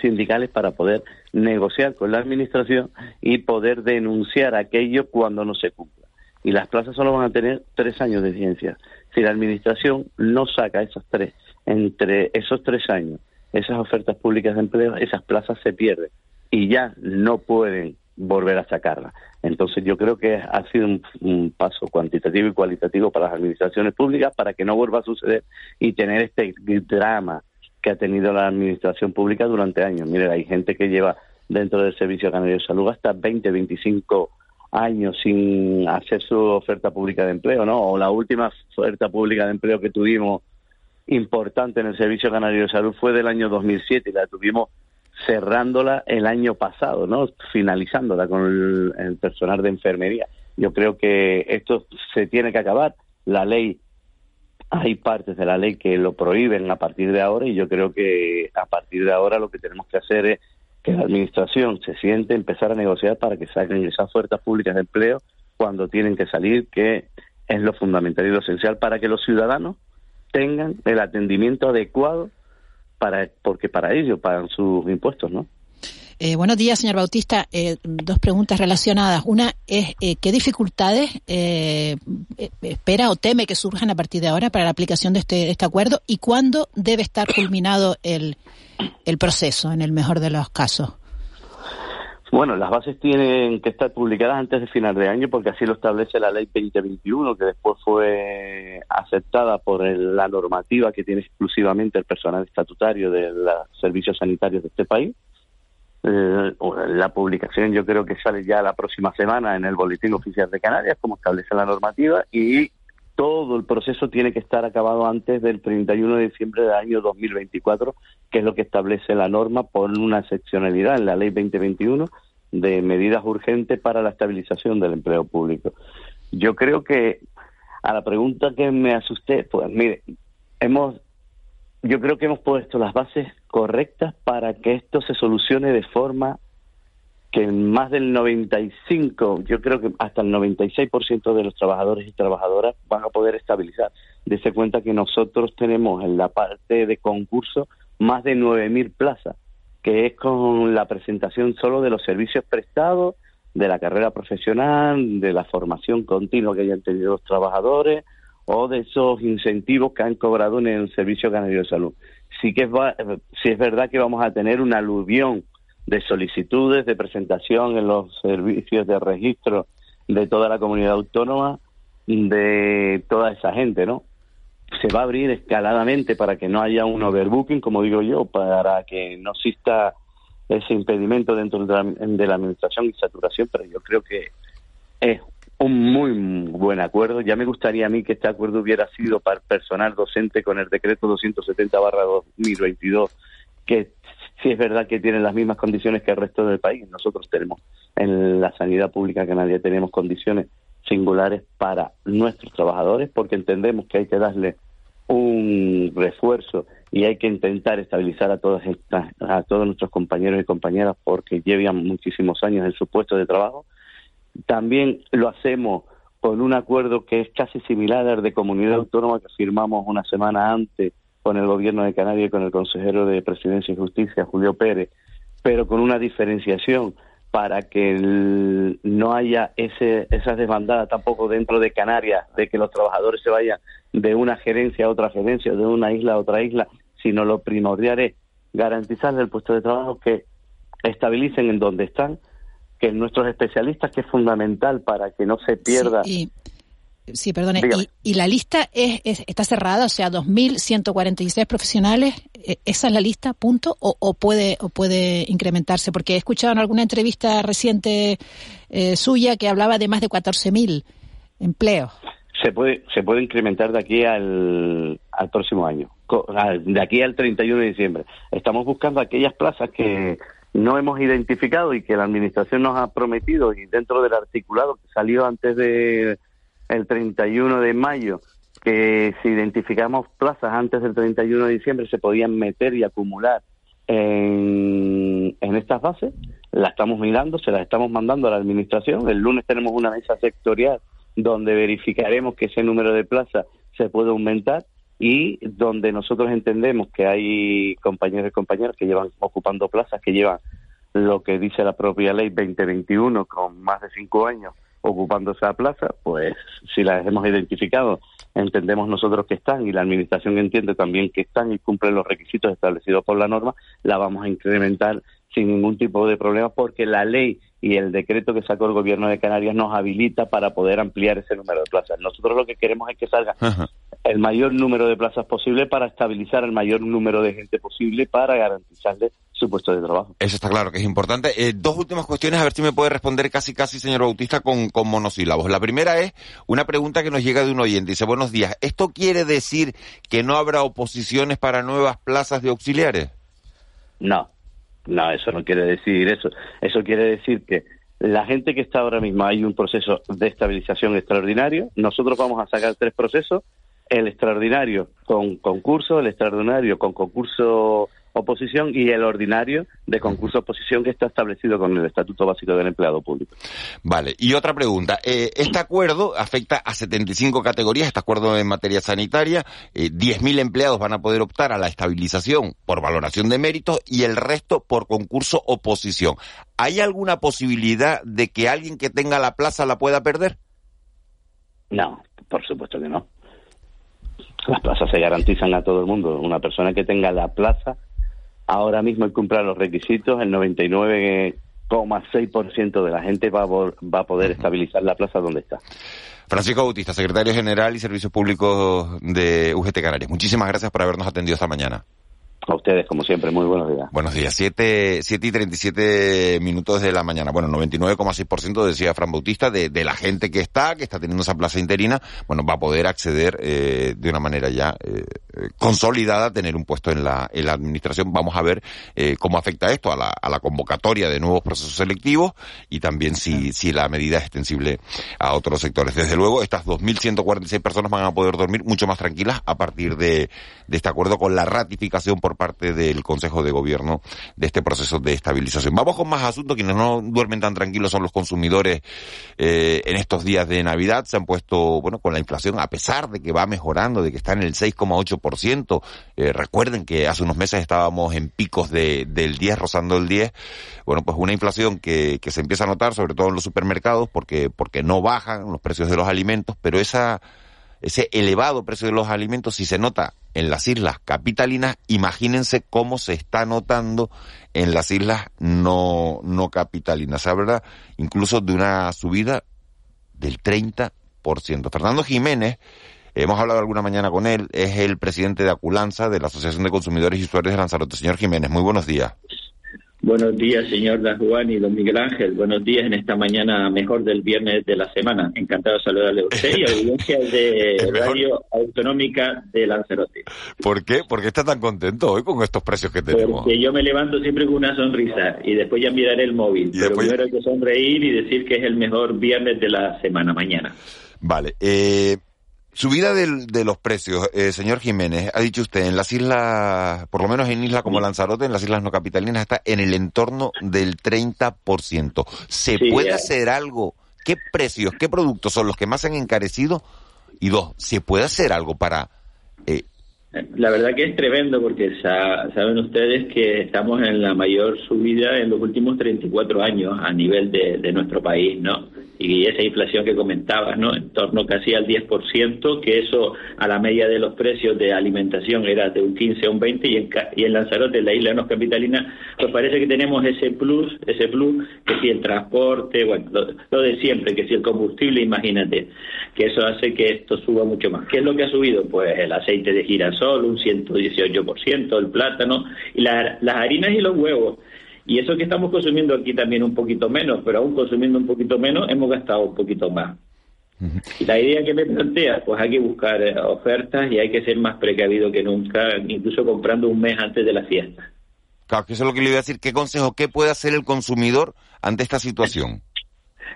sindicales para poder negociar con la administración y poder denunciar aquello cuando no se cumpla. Y las plazas solo van a tener tres años de ciencia. Si la administración no saca esos tres, entre esos tres años, esas ofertas públicas de empleo, esas plazas se pierden y ya no pueden volver a sacarlas. Entonces yo creo que ha sido un, un, paso cuantitativo y cualitativo para las administraciones públicas para que no vuelva a suceder y tener este drama que ha tenido la administración pública durante años. Mire, hay gente que lleva dentro del Servicio Canario de Salud hasta 20, 25 años sin hacer su oferta pública de empleo, ¿no? O la última oferta pública de empleo que tuvimos importante en el Servicio Canario de Salud fue del año 2007 y la tuvimos cerrándola el año pasado, ¿no? Finalizándola con el, personal de enfermería. Yo creo que esto se tiene que acabar. La ley hay partes de la ley que lo prohíben a partir de ahora y yo creo que a partir de ahora lo que tenemos que hacer es que la administración se siente, empezar a negociar para que saquen esas ofertas públicas de empleo cuando tienen que salir, que es lo fundamental y lo esencial para que los ciudadanos tengan el atendimiento adecuado para porque para ello pagan sus impuestos, ¿no? Eh, buenos días, señor Bautista. Eh, dos preguntas relacionadas. Una es, eh, ¿qué dificultades espera o teme que surjan a partir de ahora para la aplicación de este, este acuerdo? ¿Y cuándo debe estar culminado el, el proceso, en el mejor de los casos? Bueno, las bases tienen que estar publicadas antes de final de año porque así lo establece la ley 2021, que después fue aceptada por el, la normativa que tiene exclusivamente el personal estatutario de los servicios sanitarios de este país. Eh, la publicación yo creo que sale ya la próxima semana en el Boletín Oficial de Canarias, como establece la normativa, y todo el proceso tiene que estar acabado antes del 31 de diciembre del año 2024, que es lo que establece la norma por una excepcionalidad en la Ley 2021 de medidas urgentes para la estabilización del empleo público. Yo creo que a la pregunta que me asusté, pues mire, hemos yo creo que hemos puesto las bases correctas para que esto se solucione de forma que más del 95, yo creo que hasta el 96% de los trabajadores y trabajadoras van a poder estabilizar. Dese cuenta que nosotros tenemos en la parte de concurso más de 9.000 plazas, que es con la presentación solo de los servicios prestados, de la carrera profesional, de la formación continua que hayan tenido los trabajadores, o de esos incentivos que han cobrado en el Servicio Canario de Salud. Sí que es, sí es verdad que vamos a tener una aluvión de solicitudes de presentación en los servicios de registro de toda la comunidad autónoma de toda esa gente, ¿no? Se va a abrir escaladamente para que no haya un overbooking, como digo yo, para que no exista ese impedimento dentro de la, de la administración y saturación, pero yo creo que es un muy buen acuerdo. Ya me gustaría a mí que este acuerdo hubiera sido para personal docente con el decreto 270 barra 2022, que sí es verdad que tienen las mismas condiciones que el resto del país. Nosotros tenemos en la sanidad pública canaria tenemos condiciones singulares para nuestros trabajadores porque entendemos que hay que darle un refuerzo y hay que intentar estabilizar a todas estas, a todos nuestros compañeros y compañeras porque llevan muchísimos años en su puesto de trabajo. También lo hacemos con un acuerdo que es casi similar al de comunidad autónoma que firmamos una semana antes con el gobierno de Canarias y con el consejero de Presidencia y Justicia, Julio Pérez, pero con una diferenciación para que no haya ese, esa desbandada tampoco dentro de Canarias, de que los trabajadores se vayan de una gerencia a otra gerencia, de una isla a otra isla, sino lo primordial es garantizarles el puesto de trabajo que estabilicen en donde están, que nuestros especialistas, que es fundamental para que no se pierda perdone. Y, la lista es, está cerrada? O sea, 2.146 profesionales, eh, ¿esa es la lista, punto? O, puede, o puede incrementarse? Porque he escuchado en alguna entrevista reciente eh, suya que hablaba de más de 14.000 empleos. Se puede, se puede incrementar de aquí al, al próximo año, de aquí al 31 de diciembre. Estamos buscando aquellas plazas que no hemos identificado y que la Administración nos ha prometido y dentro del articulado que salió antes de el 31 de mayo que si identificamos plazas antes del 31 de diciembre se podían meter y acumular en, en estas bases. La estamos mirando, se las estamos mandando a la Administración. El lunes tenemos una mesa sectorial donde verificaremos que ese número de plazas se puede aumentar y donde nosotros entendemos que hay compañeros y compañeras que llevan ocupando plazas, que llevan lo que dice la propia ley 2021 con más de cinco años ocupando esa plaza, pues si las hemos identificado, entendemos nosotros que están y la Administración entiende también que están y cumplen los requisitos establecidos por la norma, la vamos a incrementar sin ningún tipo de problema porque la ley y el decreto que sacó el Gobierno de Canarias nos habilita para poder ampliar ese número de plazas. Nosotros lo que queremos es que salga el mayor número de plazas posible para estabilizar el mayor número de gente posible para garantizarle su puesto de trabajo. Eso está claro que es importante. Eh, dos últimas cuestiones, a ver si me puede responder casi casi, señor Bautista, con, con monosílabos. La primera es una pregunta que nos llega de un oyente. Dice, buenos días, ¿esto quiere decir que no habrá oposiciones para nuevas plazas de auxiliares? No, no, eso no quiere decir eso. Eso quiere decir que la gente que está ahora mismo hay un proceso de estabilización extraordinario. Nosotros vamos a sacar tres procesos el extraordinario con concurso, el extraordinario con concurso oposición y el ordinario de concurso oposición que está establecido con el Estatuto Básico del Empleado Público. Vale, y otra pregunta. Eh, este acuerdo afecta a 75 categorías, este acuerdo en materia sanitaria. Eh, 10.000 empleados van a poder optar a la estabilización por valoración de méritos y el resto por concurso oposición. ¿Hay alguna posibilidad de que alguien que tenga la plaza la pueda perder? No, por supuesto que no. Las plazas se garantizan a todo el mundo. Una persona que tenga la plaza ahora mismo hay que cumplir los requisitos, el 99,6% de la gente va a, va a poder estabilizar la plaza donde está. Francisco Bautista, secretario general y Servicios Públicos de UGT Canarias. Muchísimas gracias por habernos atendido esta mañana. A ustedes, como siempre, muy buenos días. Buenos días. 7, siete y 37 minutos de la mañana. Bueno, 99,6% decía Fran Bautista de, de, la gente que está, que está teniendo esa plaza interina, bueno, va a poder acceder eh, de una manera ya eh, consolidada a tener un puesto en la, en la administración. Vamos a ver eh, cómo afecta esto a la, a la convocatoria de nuevos procesos selectivos y también si, si la medida es extensible a otros sectores. Desde luego, estas 2.146 personas van a poder dormir mucho más tranquilas a partir de, de este acuerdo con la ratificación por parte del Consejo de Gobierno de este proceso de estabilización. Vamos con más asuntos. Quienes no duermen tan tranquilos son los consumidores eh, en estos días de Navidad. Se han puesto, bueno, con la inflación, a pesar de que va mejorando, de que está en el 6,8%. Eh, recuerden que hace unos meses estábamos en picos de, del 10, rozando el 10. Bueno, pues una inflación que, que se empieza a notar, sobre todo en los supermercados, porque, porque no bajan los precios de los alimentos, pero esa ese elevado precio de los alimentos, si se nota en las islas capitalinas, imagínense cómo se está notando en las islas no, no capitalinas. Habla incluso de una subida del 30%. Fernando Jiménez, hemos hablado alguna mañana con él, es el presidente de Aculanza, de la Asociación de Consumidores y Usuarios de Lanzarote. Señor Jiménez, muy buenos días. Buenos días, señor Dan Juan y don Miguel Ángel. Buenos días en esta mañana mejor del viernes de la semana. Encantado de saludarle a usted y a audiencia de Radio Autonómica de Lanzarote. ¿Por qué? ¿Por qué está tan contento hoy con estos precios que tenemos? Porque yo me levanto siempre con una sonrisa y después ya miraré el móvil. Pero primero hay que sonreír y decir que es el mejor viernes de la semana mañana. Vale. Eh, Subida del, de los precios, eh, señor Jiménez, ha dicho usted, en las islas, por lo menos en islas como Lanzarote, en las islas no capitalinas, está en el entorno del 30%. ¿Se puede hacer algo? ¿Qué precios, qué productos son los que más han encarecido? Y dos, ¿se puede hacer algo para... Eh, la verdad que es tremendo porque saben ustedes que estamos en la mayor subida en los últimos 34 años a nivel de, de nuestro país, ¿no? Y esa inflación que comentabas, ¿no? En torno casi al 10%, que eso a la media de los precios de alimentación era de un 15 a un 20 y en, y en Lanzarote, la isla no capitalina, pues parece que tenemos ese plus, ese plus, que si el transporte, bueno, lo, de siempre, que si el combustible, imagínate, que eso hace que esto suba mucho más. ¿Qué es lo que ha subido? Pues el aceite de girasol, un 118%, el plátano, y las harinas y los huevos y eso que estamos consumiendo aquí también un poquito menos, pero aún consumiendo un poquito menos, hemos gastado un poquito más. Y la idea que me plantea, pues hay que buscar eh, ofertas y hay que ser más precavido que nunca, incluso comprando un mes antes de la fiesta. Claro, que eso es lo que le iba a decir. ¿Qué consejo, qué puede hacer el consumidor ante esta situación?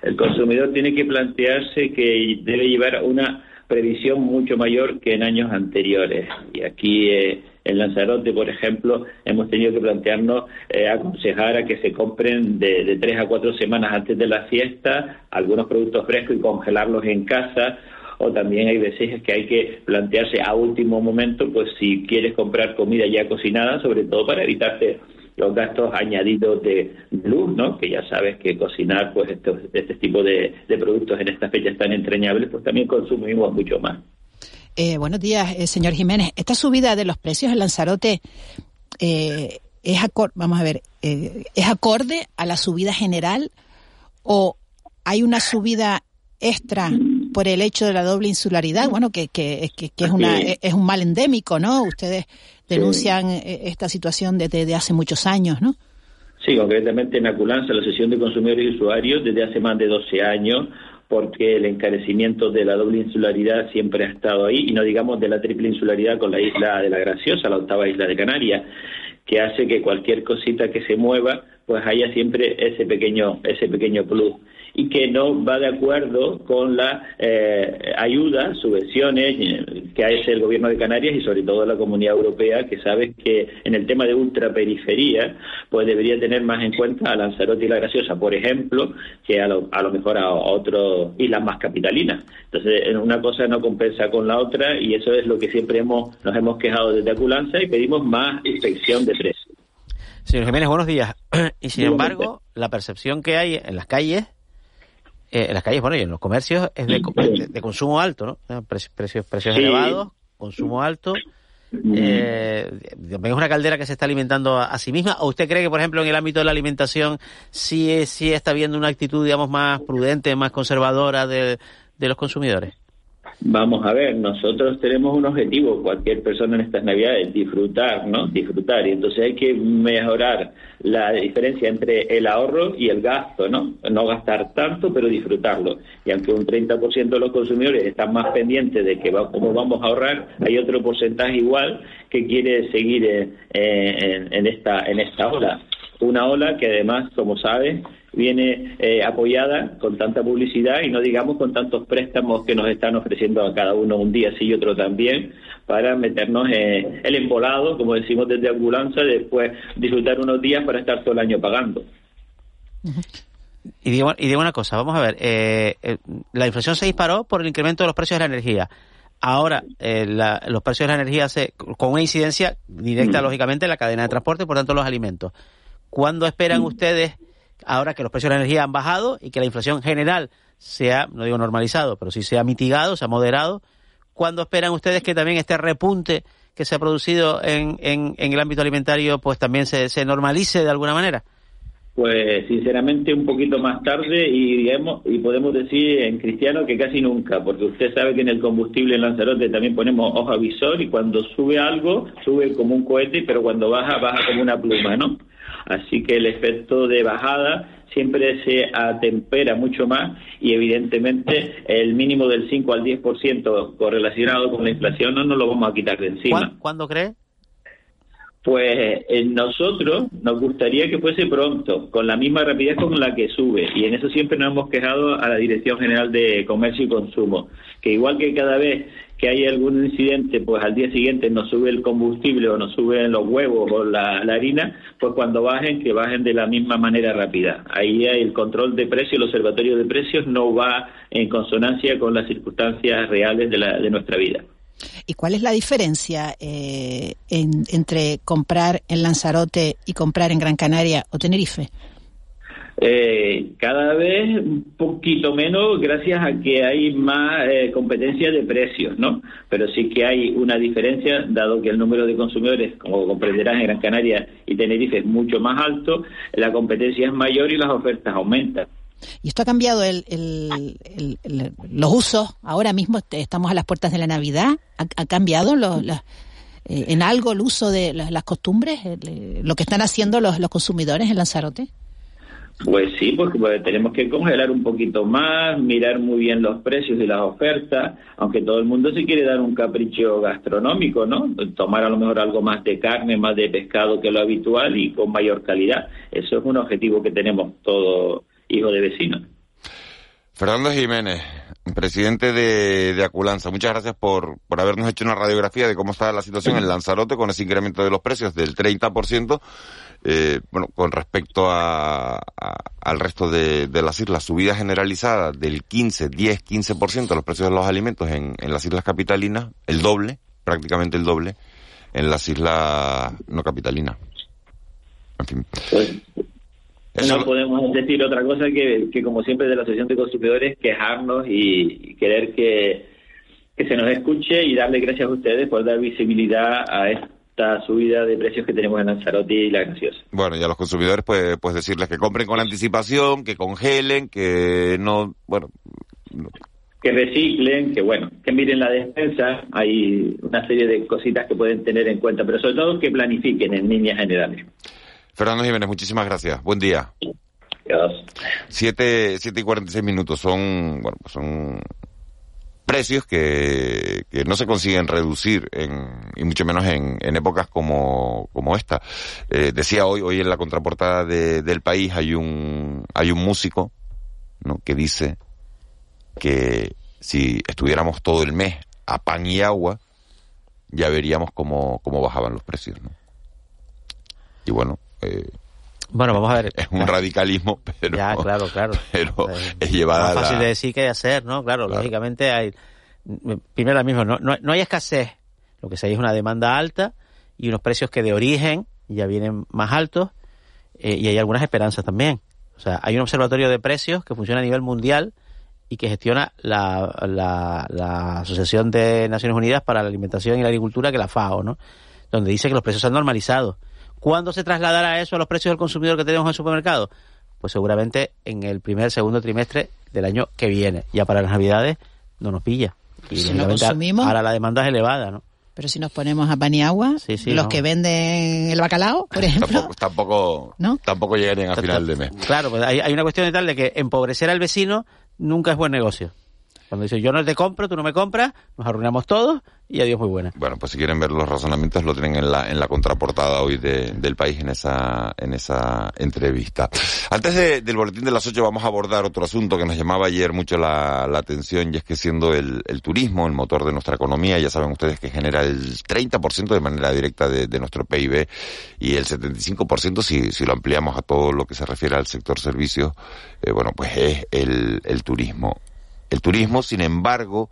El consumidor tiene que plantearse que debe llevar una previsión mucho mayor que en años anteriores. Y aquí eh, en Lanzarote, por ejemplo, hemos tenido que plantearnos eh, aconsejar a que se compren de, tres a cuatro semanas antes de la fiesta algunos productos frescos y congelarlos en casa o también hay veces que hay que plantearse a último momento, pues si quieres comprar comida ya cocinada, sobre todo para evitarte los gastos añadidos de luz, ¿no? Que ya sabes que cocinar, pues estos, este tipo de, de productos en estas fechas tan entrañables, pues también consumimos mucho más. Eh, buenos días, eh, señor Jiménez. Esta subida de los precios en Lanzarote eh, es acorde, vamos a ver, es acorde a la subida general o hay una subida extra por el hecho de la doble insularidad, bueno, que, que, que, es, una, es un mal endémico, ¿no? Ustedes denuncian esta situación desde, hace muchos años, ¿no? Sí, concretamente en Aculanza, la sesión de consumidores y usuarios, desde hace más de 12 años, porque el encarecimiento de la doble insularidad siempre ha estado ahí, y no digamos de la triple insularidad con la isla de la Graciosa, la octava isla de Canarias, que hace que cualquier cosita que se mueva, pues haya siempre ese pequeño, ese pequeño plus y que no va de acuerdo con la eh, ayuda, subvenciones eh, que hace el gobierno de Canarias y sobre todo la comunidad europea, que sabe que en el tema de ultraperiferia, pues debería tener más en cuenta a Lanzarote y La Graciosa, por ejemplo, que a lo, a lo mejor a, otras islas más capitalinas. Entonces, una cosa no compensa con la otra y eso es lo que siempre hemos, nos hemos quejado desde Aculanza y pedimos más inspección de precios. Señor Jiménez, buenos días. Y sin embargo, la percepción que hay en las calles eh, en las calles, bueno, y en los comercios es de, consumo alto, ¿no? Precios, precios, elevados, consumo alto. Eh, es una caldera que se está alimentando a, sí misma. ¿O usted cree que, por ejemplo, en el ámbito de la alimentación sí, sí está habiendo una actitud, digamos, más prudente, más conservadora de, de los consumidores? Vamos a ver, nosotros tenemos un objetivo, cualquier persona en estas navidades, disfrutar, ¿no? Disfrutar. Y entonces hay que mejorar la diferencia entre el ahorro y el gasto, ¿no? No gastar tanto, pero disfrutarlo. Y aunque un 30% de los consumidores están más pendientes de que va, cómo vamos a ahorrar, hay otro porcentaje igual que quiere seguir eh, en, en, esta, en esta ola. Una ola que además, como sabes, viene eh, apoyada con tanta publicidad y no digamos con tantos préstamos que nos están ofreciendo a cada uno un día sí y otro también para meternos en el embolado, como decimos desde Ambulanza, después disfrutar unos días para estar todo el año pagando. Y digo, y digo una cosa, vamos a ver, eh, eh, la inflación se disparó por el incremento de los precios de la energía. Ahora, los precios de la energía se, con una incidencia directa, mm. lógicamente, en la cadena de transporte, por tanto, los alimentos. ¿Cuándo esperan mm. ustedes ahora que los precios de la energía han bajado y que la inflación general sea, no digo normalizado, pero sí se ha mitigado, se ha moderado, ¿cuándo esperan ustedes que también este repunte que se ha producido en, en, el ámbito alimentario pues también se, se normalice de alguna manera? Pues sinceramente un poquito más tarde y digamos, y podemos decir en cristiano que casi nunca, porque usted sabe que en el combustible en Lanzarote también ponemos hoja visor y cuando sube algo sube como un cohete, pero cuando baja baja como una pluma, ¿no? Así que el efecto de bajada siempre se atempera mucho más y evidentemente el mínimo del 5 al 10% correlacionado con la inflación no nos lo vamos a quitar de encima. ¿Cuándo cree? Pues en nosotros nos gustaría que fuese pronto, con la misma rapidez con la que sube. Y en eso siempre nos hemos quejado a la Dirección General de Comercio y Consumo, que igual que cada vez que hay algún incidente, pues al día siguiente nos sube el combustible o nos suben los huevos o la, harina, pues cuando bajen, que bajen de la misma manera rápida. Ahí el control de precios, el observatorio de precios no va en consonancia con las circunstancias reales de, la, de nuestra vida. ¿Y cuál es la diferencia eh, entre comprar en Lanzarote y comprar en Gran Canaria o Tenerife? Eh, cada vez un poquito menos gracias a que hay más eh, competencia de precios, ¿no? Pero sí que hay una diferencia, dado que el número de consumidores, como comprenderás, en Gran Canaria y Tenerife es mucho más alto, la competencia es mayor y las ofertas aumentan. Y esto ha cambiado el, los usos. Ahora mismo estamos a las puertas de la Navidad. ¿Ha, cambiado eh, en algo el uso de las, costumbres? ¿Lo que están haciendo los, consumidores en Lanzarote? Pues sí, porque pues, tenemos que congelar un poquito más, mirar muy bien los precios y las ofertas, aunque todo el mundo se quiere dar un capricho gastronómico, ¿no? Tomar a lo mejor algo más de carne, más de pescado que lo habitual y con mayor calidad. Eso es un objetivo que tenemos todos hijo de vecino. Fernando Jiménez, presidente de, de, Aculanza, muchas gracias por, por habernos hecho una radiografía de cómo está la situación en Lanzarote con ese incremento de los precios del 30%. Eh, bueno, con respecto a, al resto de, de, las islas, subida generalizada del 15, 10, 15% de los precios de los alimentos en, en las islas capitalinas, el doble, prácticamente el doble, en las islas no capitalinas. En fin. Pues, no podemos decir otra cosa que, que, como siempre, de la Asociación de Consumidores, quejarnos y, querer que, que se nos escuche y darle gracias a ustedes por dar visibilidad a esta subida de precios que tenemos en Lanzarote y la Graciosa. Bueno, y a los consumidores, pues, pues decirles que compren con anticipación, que congelen, que no, bueno... Que reciclen, que bueno, que miren la despensa, hay una serie de cositas que pueden tener en cuenta, pero sobre todo que planifiquen en líneas generales. Fernando Jiménez, muchísimas gracias. Buen día. Gracias. Siete, siete y cuarenta y seis minutos son, bueno, son precios que, que no se consiguen reducir en, y mucho menos en, en épocas como, como esta. Eh, decía hoy, hoy en la contraportada de, del país hay un, hay un músico, ¿no? Que dice que si estuviéramos todo el mes a pan y agua, ya veríamos cómo, cómo bajaban los precios, ¿no? Y bueno, eh, bueno, vamos a ver. Es un radicalismo, pero. Ya, claro, claro. Pero eh, es llevada. Es fácil de decir que de hacer, ¿no? Claro, lógicamente hay. Primero, la misma, no, no, hay escasez. Lo que se hay es una demanda alta y unos precios que de origen ya vienen más altos eh, y hay algunas esperanzas también. O sea, hay un observatorio de precios que funciona a nivel mundial y que gestiona la, la, la Asociación de Naciones Unidas para la Alimentación y la Agricultura, que la FAO, ¿no? Donde dice que los precios se han normalizado ¿Cuándo se trasladará eso a los precios del consumidor que tenemos en el supermercado? Pues seguramente en el primer, segundo trimestre del año que viene. Ya para las navidades no nos pilla. Y si lo consumimos, ahora la demanda es elevada, ¿no? Pero si nos ponemos a pan y agua, los que venden el bacalao, por ejemplo. Tampoco, tampoco, llegarían a final de mes. Claro, pues hay, hay una cuestión de tal de que empobrecer al vecino nunca es buen negocio. Cuando dice yo no te compro, tú no me compras, nos arruinamos todos y adiós muy buena. Bueno, pues si quieren ver los razonamientos lo tienen en la, en la contraportada hoy del país en esa, en esa entrevista. Antes del boletín de las 8 vamos a abordar otro asunto que nos llamaba ayer mucho la, atención y es que siendo el, turismo el motor de nuestra economía, ya saben ustedes que genera el 30% de manera directa de, nuestro PIB y el 75% si, si lo ampliamos a todo lo que se refiere al sector servicios, eh, bueno, pues es el, el turismo. El turismo, sin embargo,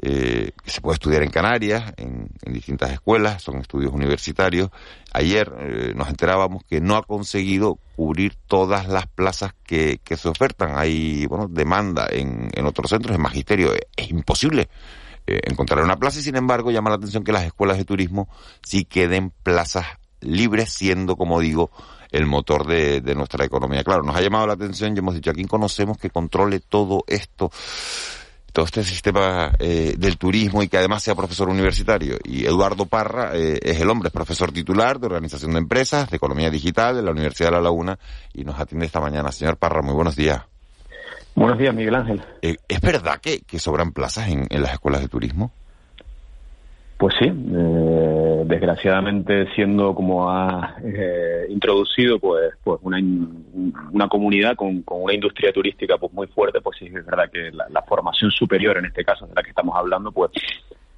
eh, se puede estudiar en Canarias, en, distintas escuelas, son estudios universitarios. Ayer eh, nos enterábamos que no ha conseguido cubrir todas las plazas que, se ofertan. Hay, bueno, demanda en, en otros centros, en magisterio. Es, imposible eh, encontrar una plaza y, sin embargo, llama la atención que las escuelas de turismo sí queden plazas libres, siendo, como digo, el motor de, de, nuestra economía. Claro, nos ha llamado la atención y hemos dicho, ¿a quién conocemos que controle todo esto? todo este sistema eh, del turismo y que además sea profesor universitario. Y Eduardo Parra eh, es el hombre, es profesor titular de Organización de Empresas, de Economía Digital de la Universidad de La Laguna y nos atiende esta mañana. Señor Parra, muy buenos días. Buenos días, Miguel Ángel. Eh, ¿Es verdad que, que sobran plazas en, en las escuelas de turismo? Pues sí, eh, desgraciadamente siendo como ha eh, introducido pues pues una, una comunidad con, una industria turística pues muy fuerte, pues sí es verdad que la, formación superior en este caso de la que estamos hablando pues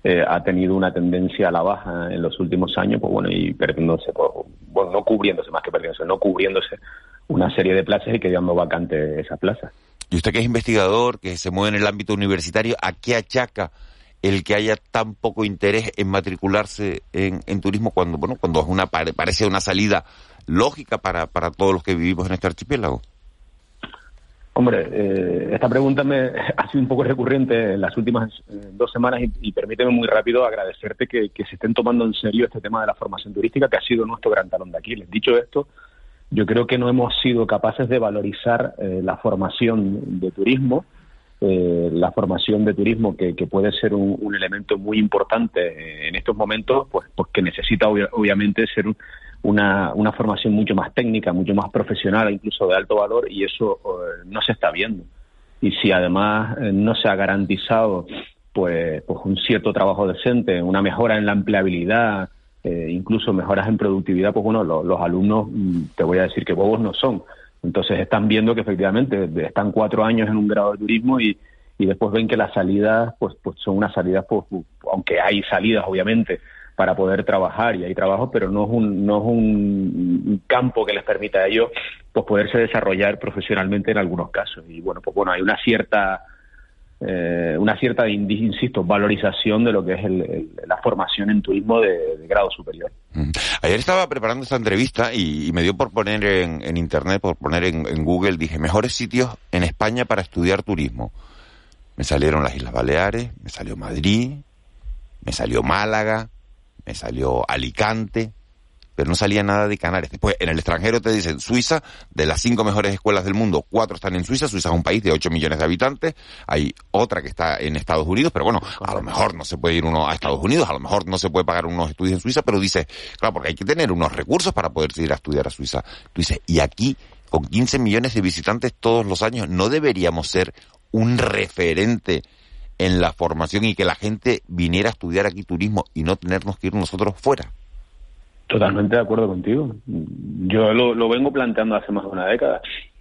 eh, ha tenido una tendencia a la baja en los últimos años, pues bueno, y perdiéndose, pues, bueno, no cubriéndose más que perdiéndose, no cubriéndose una serie de plazas y quedando vacante esa plaza. Y usted que es investigador, que se mueve en el ámbito universitario, ¿a qué achaca el que haya tan poco interés en matricularse en, en turismo cuando, bueno, cuando es una, parece una salida lógica para, para todos los que vivimos en este archipiélago? Hombre, eh, esta pregunta me ha sido un poco recurrente en las últimas eh, dos semanas y, permíteme muy rápido agradecerte que, que, se estén tomando en serio este tema de la formación turística, que ha sido nuestro gran talón de Aquiles. Dicho esto, yo creo que no hemos sido capaces de valorizar eh, la formación de turismo eh, la formación de turismo, que, que puede ser un, un, elemento muy importante en estos momentos, pues, pues que necesita ob obviamente ser un, una, una, formación mucho más técnica, mucho más profesional, incluso de alto valor, y eso eh, no se está viendo. Y si además eh, no se ha garantizado pues, pues un cierto trabajo decente, una mejora en la empleabilidad, eh, incluso mejoras en productividad, pues bueno, lo, los alumnos, mm, te voy a decir que bobos no son. Entonces están viendo que efectivamente están cuatro años en un grado de turismo y, y después ven que las salidas pues, pues son unas salidas, pues, aunque hay salidas obviamente para poder trabajar y hay trabajo, pero no es un, no es un campo que les permita a ellos pues poderse desarrollar profesionalmente en algunos casos. Y bueno, pues bueno, hay una cierta eh, una cierta, insisto, valorización de lo que es el, la formación en turismo de, grado superior. Ayer estaba preparando esta entrevista y, me dio por poner en, Internet, por poner en, Google, dije, mejores sitios en España para estudiar turismo. Me salieron las Islas Baleares, me salió Madrid, me salió Málaga, me salió Alicante, pero no salía nada de Canarias. Después, en el extranjero te dicen Suiza, de las cinco mejores escuelas del mundo, cuatro están en Suiza. Suiza es un país de ocho millones de habitantes. Hay otra que está en Estados Unidos, pero bueno, a lo mejor no se puede ir uno a Estados Unidos, a lo mejor no se puede pagar unos estudios en Suiza, pero dice, claro, porque hay que tener unos recursos para poder ir a estudiar a Suiza. Tú dices, y aquí, con 15 millones de visitantes todos los años, ¿no deberíamos ser un referente en la formación y que la gente viniera a estudiar aquí turismo y no tenernos que ir nosotros fuera? Totalmente de acuerdo contigo. Yo lo, lo vengo planteando hace más de una década.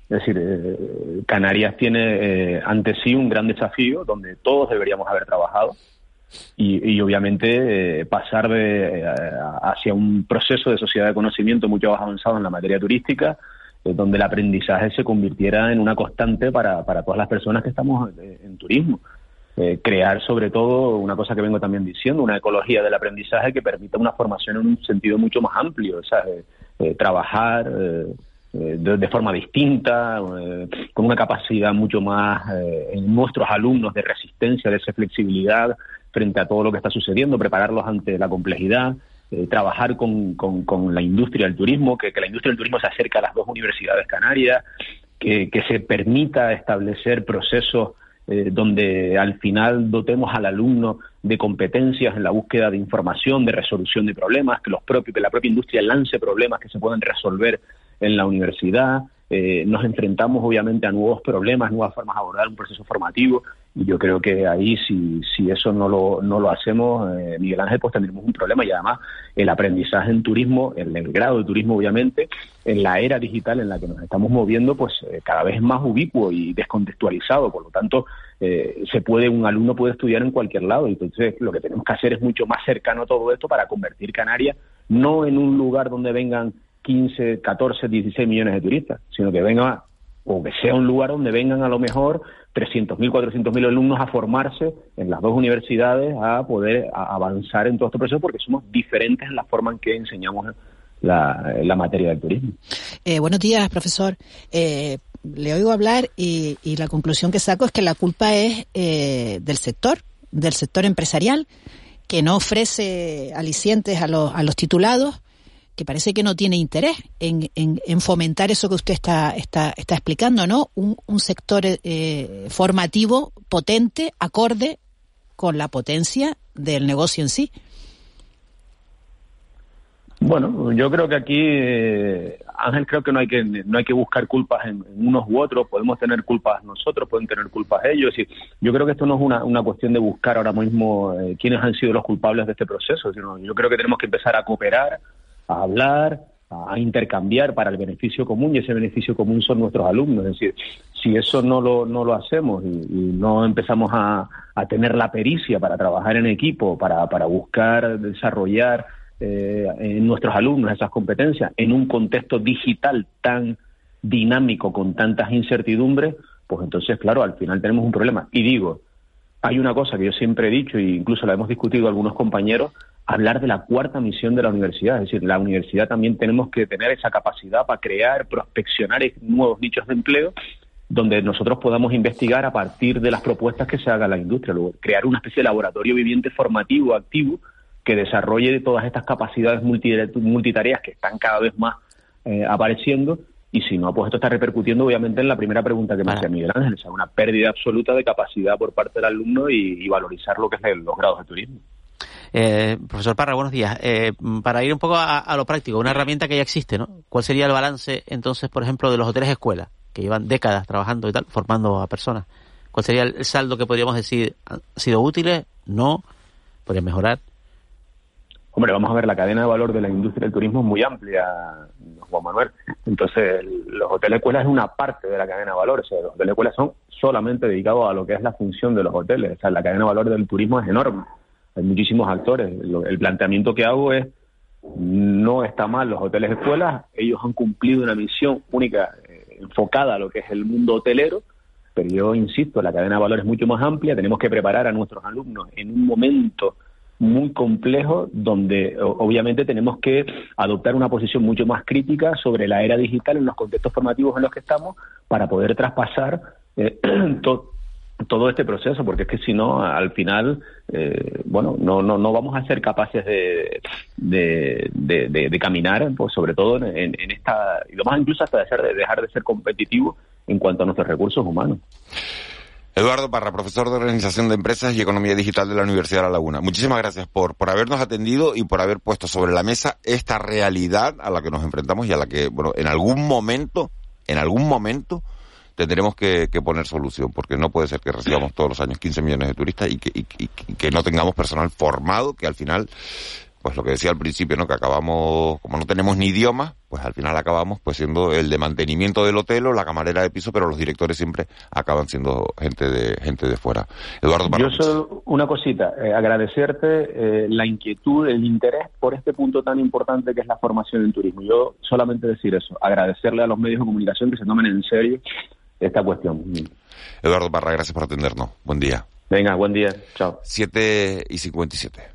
Es decir, eh, Canarias tiene eh, ante sí un gran desafío donde todos deberíamos haber trabajado y, y obviamente eh, pasar de, eh, hacia un proceso de sociedad de conocimiento mucho más avanzado en la materia turística, eh, donde el aprendizaje se convirtiera en una constante para, para todas las personas que estamos en turismo eh, crear sobre todo una cosa que vengo también diciendo, una ecología del aprendizaje que permita una formación en un sentido mucho más amplio, sea, eh, eh, trabajar de, forma distinta, con una capacidad mucho más en nuestros alumnos de resistencia, de esa flexibilidad frente a todo lo que está sucediendo, prepararlos ante la complejidad. trabajar con, con, la industria del turismo, que, la industria del turismo se acerque a las dos universidades canarias, que se permita establecer procesos eh, donde al final dotemos al alumno de competencias en la búsqueda de información, de resolución de problemas, que los propios, que la propia industria lance problemas que se puedan resolver en la universidad. Eh, nos enfrentamos obviamente a nuevos problemas, nuevas formas de abordar un proceso formativo yo creo que ahí si, si eso no lo, no lo hacemos, eh, Miguel Ángel, pues tendremos un problema. Y además el aprendizaje en turismo, en el grado de turismo obviamente, en la era digital en la que nos estamos moviendo, pues eh, cada vez es más ubicuo y descontextualizado, por lo tanto eh, se puede, un alumno puede estudiar en cualquier lado, entonces lo que tenemos que hacer es mucho más cercano a todo esto para convertir Canarias no en un lugar donde vengan 15, 14, 16 millones de turistas, sino que venga o que sea un lugar donde vengan a lo mejor 300.000, 400.000 alumnos a formarse en las dos universidades, a poder avanzar en todo este proceso, porque somos diferentes en la forma en que enseñamos la, la materia del turismo. Eh, buenos días, profesor. Eh, le oigo hablar y, y, la conclusión que saco es que la culpa es eh, del sector, del sector empresarial, que no ofrece alicientes a los, a los titulados que parece que no tiene interés en, en, fomentar eso que usted está, está, está explicando, ¿no? Un, un sector eh, formativo potente, acorde con la potencia del negocio en sí. Bueno, yo creo que aquí, eh, Ángel, creo que no hay que no hay que buscar culpas en, unos u otros. Podemos tener culpas nosotros, pueden tener culpas ellos. Y yo creo que esto no es una, una cuestión de buscar ahora mismo eh, quiénes han sido los culpables de este proceso, sino yo creo que tenemos que empezar a cooperar, a hablar, a, intercambiar para el beneficio común y ese beneficio común son nuestros alumnos. Es decir, si eso no lo, no lo hacemos y, no empezamos a, a, tener la pericia para trabajar en equipo, para, para buscar desarrollar eh, en nuestros alumnos esas competencias en un contexto digital tan dinámico, con tantas incertidumbres, pues entonces, claro, al final tenemos un problema. Y digo, hay una cosa que yo siempre he dicho, e incluso la hemos discutido algunos compañeros, hablar de la cuarta misión de la universidad. Es decir, la universidad también tenemos que tener esa capacidad para crear, prospeccionar nuevos nichos de empleo donde nosotros podamos investigar a partir de las propuestas que se haga la industria, luego crear una especie de laboratorio viviente formativo, activo, que desarrolle todas estas capacidades multitareas que están cada vez más eh, apareciendo y si no, pues esto está repercutiendo obviamente en la primera pregunta que me hacía Miguel Ángel, es una pérdida absoluta de capacidad por parte del alumno y, valorizar lo que es los grados de turismo. Eh, profesor Parra, buenos días. Eh, para ir un poco a, lo práctico, una herramienta que ya existe, ¿no? ¿Cuál sería el balance entonces, por ejemplo, de los hoteles escuelas, que llevan décadas trabajando y tal, formando a personas? ¿Cuál sería el saldo que podríamos decir? ¿Han sido útiles? ¿No? ¿Podría mejorar? Hombre, vamos a ver, la cadena de valor de la industria del turismo es muy amplia, Juan Manuel. Entonces, los hoteles escuelas es una parte de la cadena de valor. O sea, los hoteles escuelas son solamente dedicados a lo que es la función de los hoteles. O sea, la cadena de valor del turismo es enorme. Hay muchísimos actores. El planteamiento que hago es, no está mal los hoteles escuelas. Ellos han cumplido una misión única eh, enfocada a lo que es el mundo hotelero. Pero yo insisto, la cadena de valor es mucho más amplia. Tenemos que preparar a nuestros alumnos en un momento muy complejo donde obviamente tenemos que adoptar una posición mucho más crítica sobre la era digital en los contextos formativos en los que estamos para poder traspasar eh, todo este proceso, porque es que si no, al final, eh, bueno, no, no, no vamos a ser capaces de, de, de, caminar, pues sobre todo en, en, esta, y lo más incluso hasta de, de dejar de ser competitivo en cuanto a nuestros recursos humanos. Eduardo Parra, profesor de Organización de Empresas y Economía Digital de la Universidad de La Laguna. Muchísimas gracias por, por habernos atendido y por haber puesto sobre la mesa esta realidad a la que nos enfrentamos y a la que, bueno, en algún momento, en algún momento, tendremos que, poner solución, porque no puede ser que recibamos todos los años 15 millones de turistas y que, y que no tengamos personal formado que al final pues lo que decía al principio, ¿no? Que acabamos, como no tenemos ni idioma, pues al final acabamos pues siendo el de mantenimiento del hotel o la camarera de piso, pero los directores siempre acaban siendo gente de gente de fuera. Eduardo Yo solo una cosita, eh, agradecerte eh, la inquietud, el interés por este punto tan importante que es la formación en turismo. Yo solamente decir eso, agradecerle a los medios de comunicación que se tomen en serio esta cuestión. Eduardo Parra, gracias por atendernos. Buen día. Venga, buen día. Chao. 7 y 57.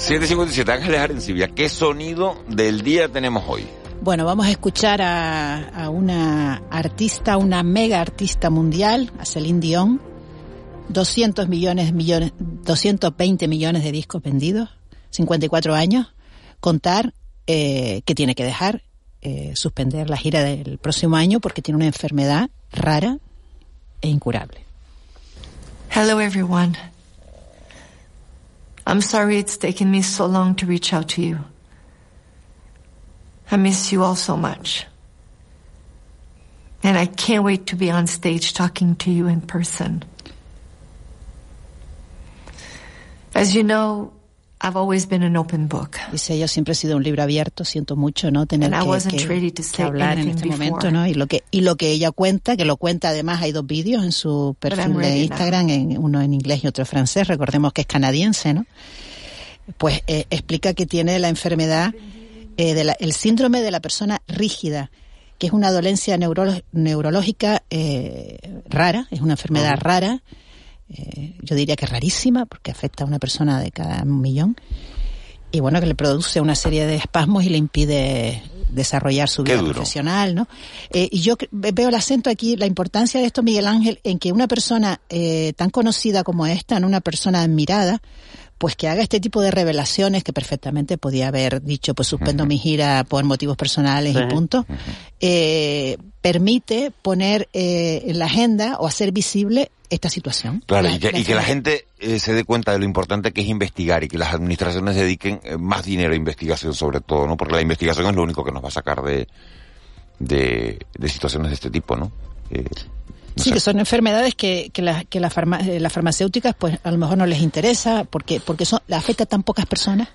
757 Ángeles Arencibia, ¿qué sonido del día tenemos hoy? Bueno, vamos a escuchar a, una artista, una mega artista mundial, a Celine Dion. 200 millones, millones, 220 millones de discos vendidos, 54 años. Contar eh, que tiene que dejar eh, suspender la gira del próximo año porque tiene una enfermedad rara e incurable. Hello everyone. I'm sorry it's taken me so long to reach out to you. I miss you all so much. And I can't wait to be on stage talking to you in person. As you know, I've always been an open book. Dice, yo siempre he sido un libro abierto, siento mucho, ¿no? Tener que, que, que hablar en este momento, ¿no? Y lo que y lo que ella cuenta, que lo cuenta además, hay dos vídeos en su perfil de Instagram, en, uno en inglés y otro en francés, recordemos que es canadiense, ¿no? pues eh, explica que tiene la enfermedad, eh, de la- el síndrome de la persona rígida, que es una dolencia neuro- neurológica eh, rara, es una enfermedad rara, eh, yo diría que rarísima, porque afecta a una persona de cada millón, y bueno, que le produce una serie de espasmos y le impide desarrollar su vida profesional, ¿no? Eh, y yo veo el acento aquí, la importancia de esto, Miguel Ángel, en que una persona eh, tan conocida como esta, en una persona admirada, pues que haga este tipo de revelaciones que perfectamente podía haber dicho, pues suspendo mi gira por motivos personales Sí. y punto, eh, permite poner eh, en la agenda o hacer visible esta situación. Claro, La- y que, y que la gente eh, se dé cuenta de lo importante que es investigar y que las administraciones dediquen eh, más dinero a investigación sobre todo, ¿no? Porque la investigación es lo único que nos va a sacar de, de, de situaciones de este tipo, ¿no? Eh, no Sí, sé. que son enfermedades que, que, la- que la farma- eh, las farmacéuticas pues a lo mejor no les interesa porque porque son afecta a tan pocas personas.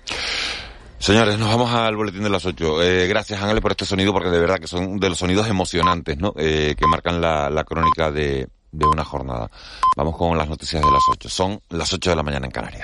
Señores, nos vamos al boletín de las ocho. Eh, gracias, Ángeles, por este sonido, porque de verdad que son de los sonidos emocionantes, ¿no? Eh, que marcan la, la crónica de, de una jornada. Vamos con las noticias de las ocho. Son las ocho de la mañana en Canarias.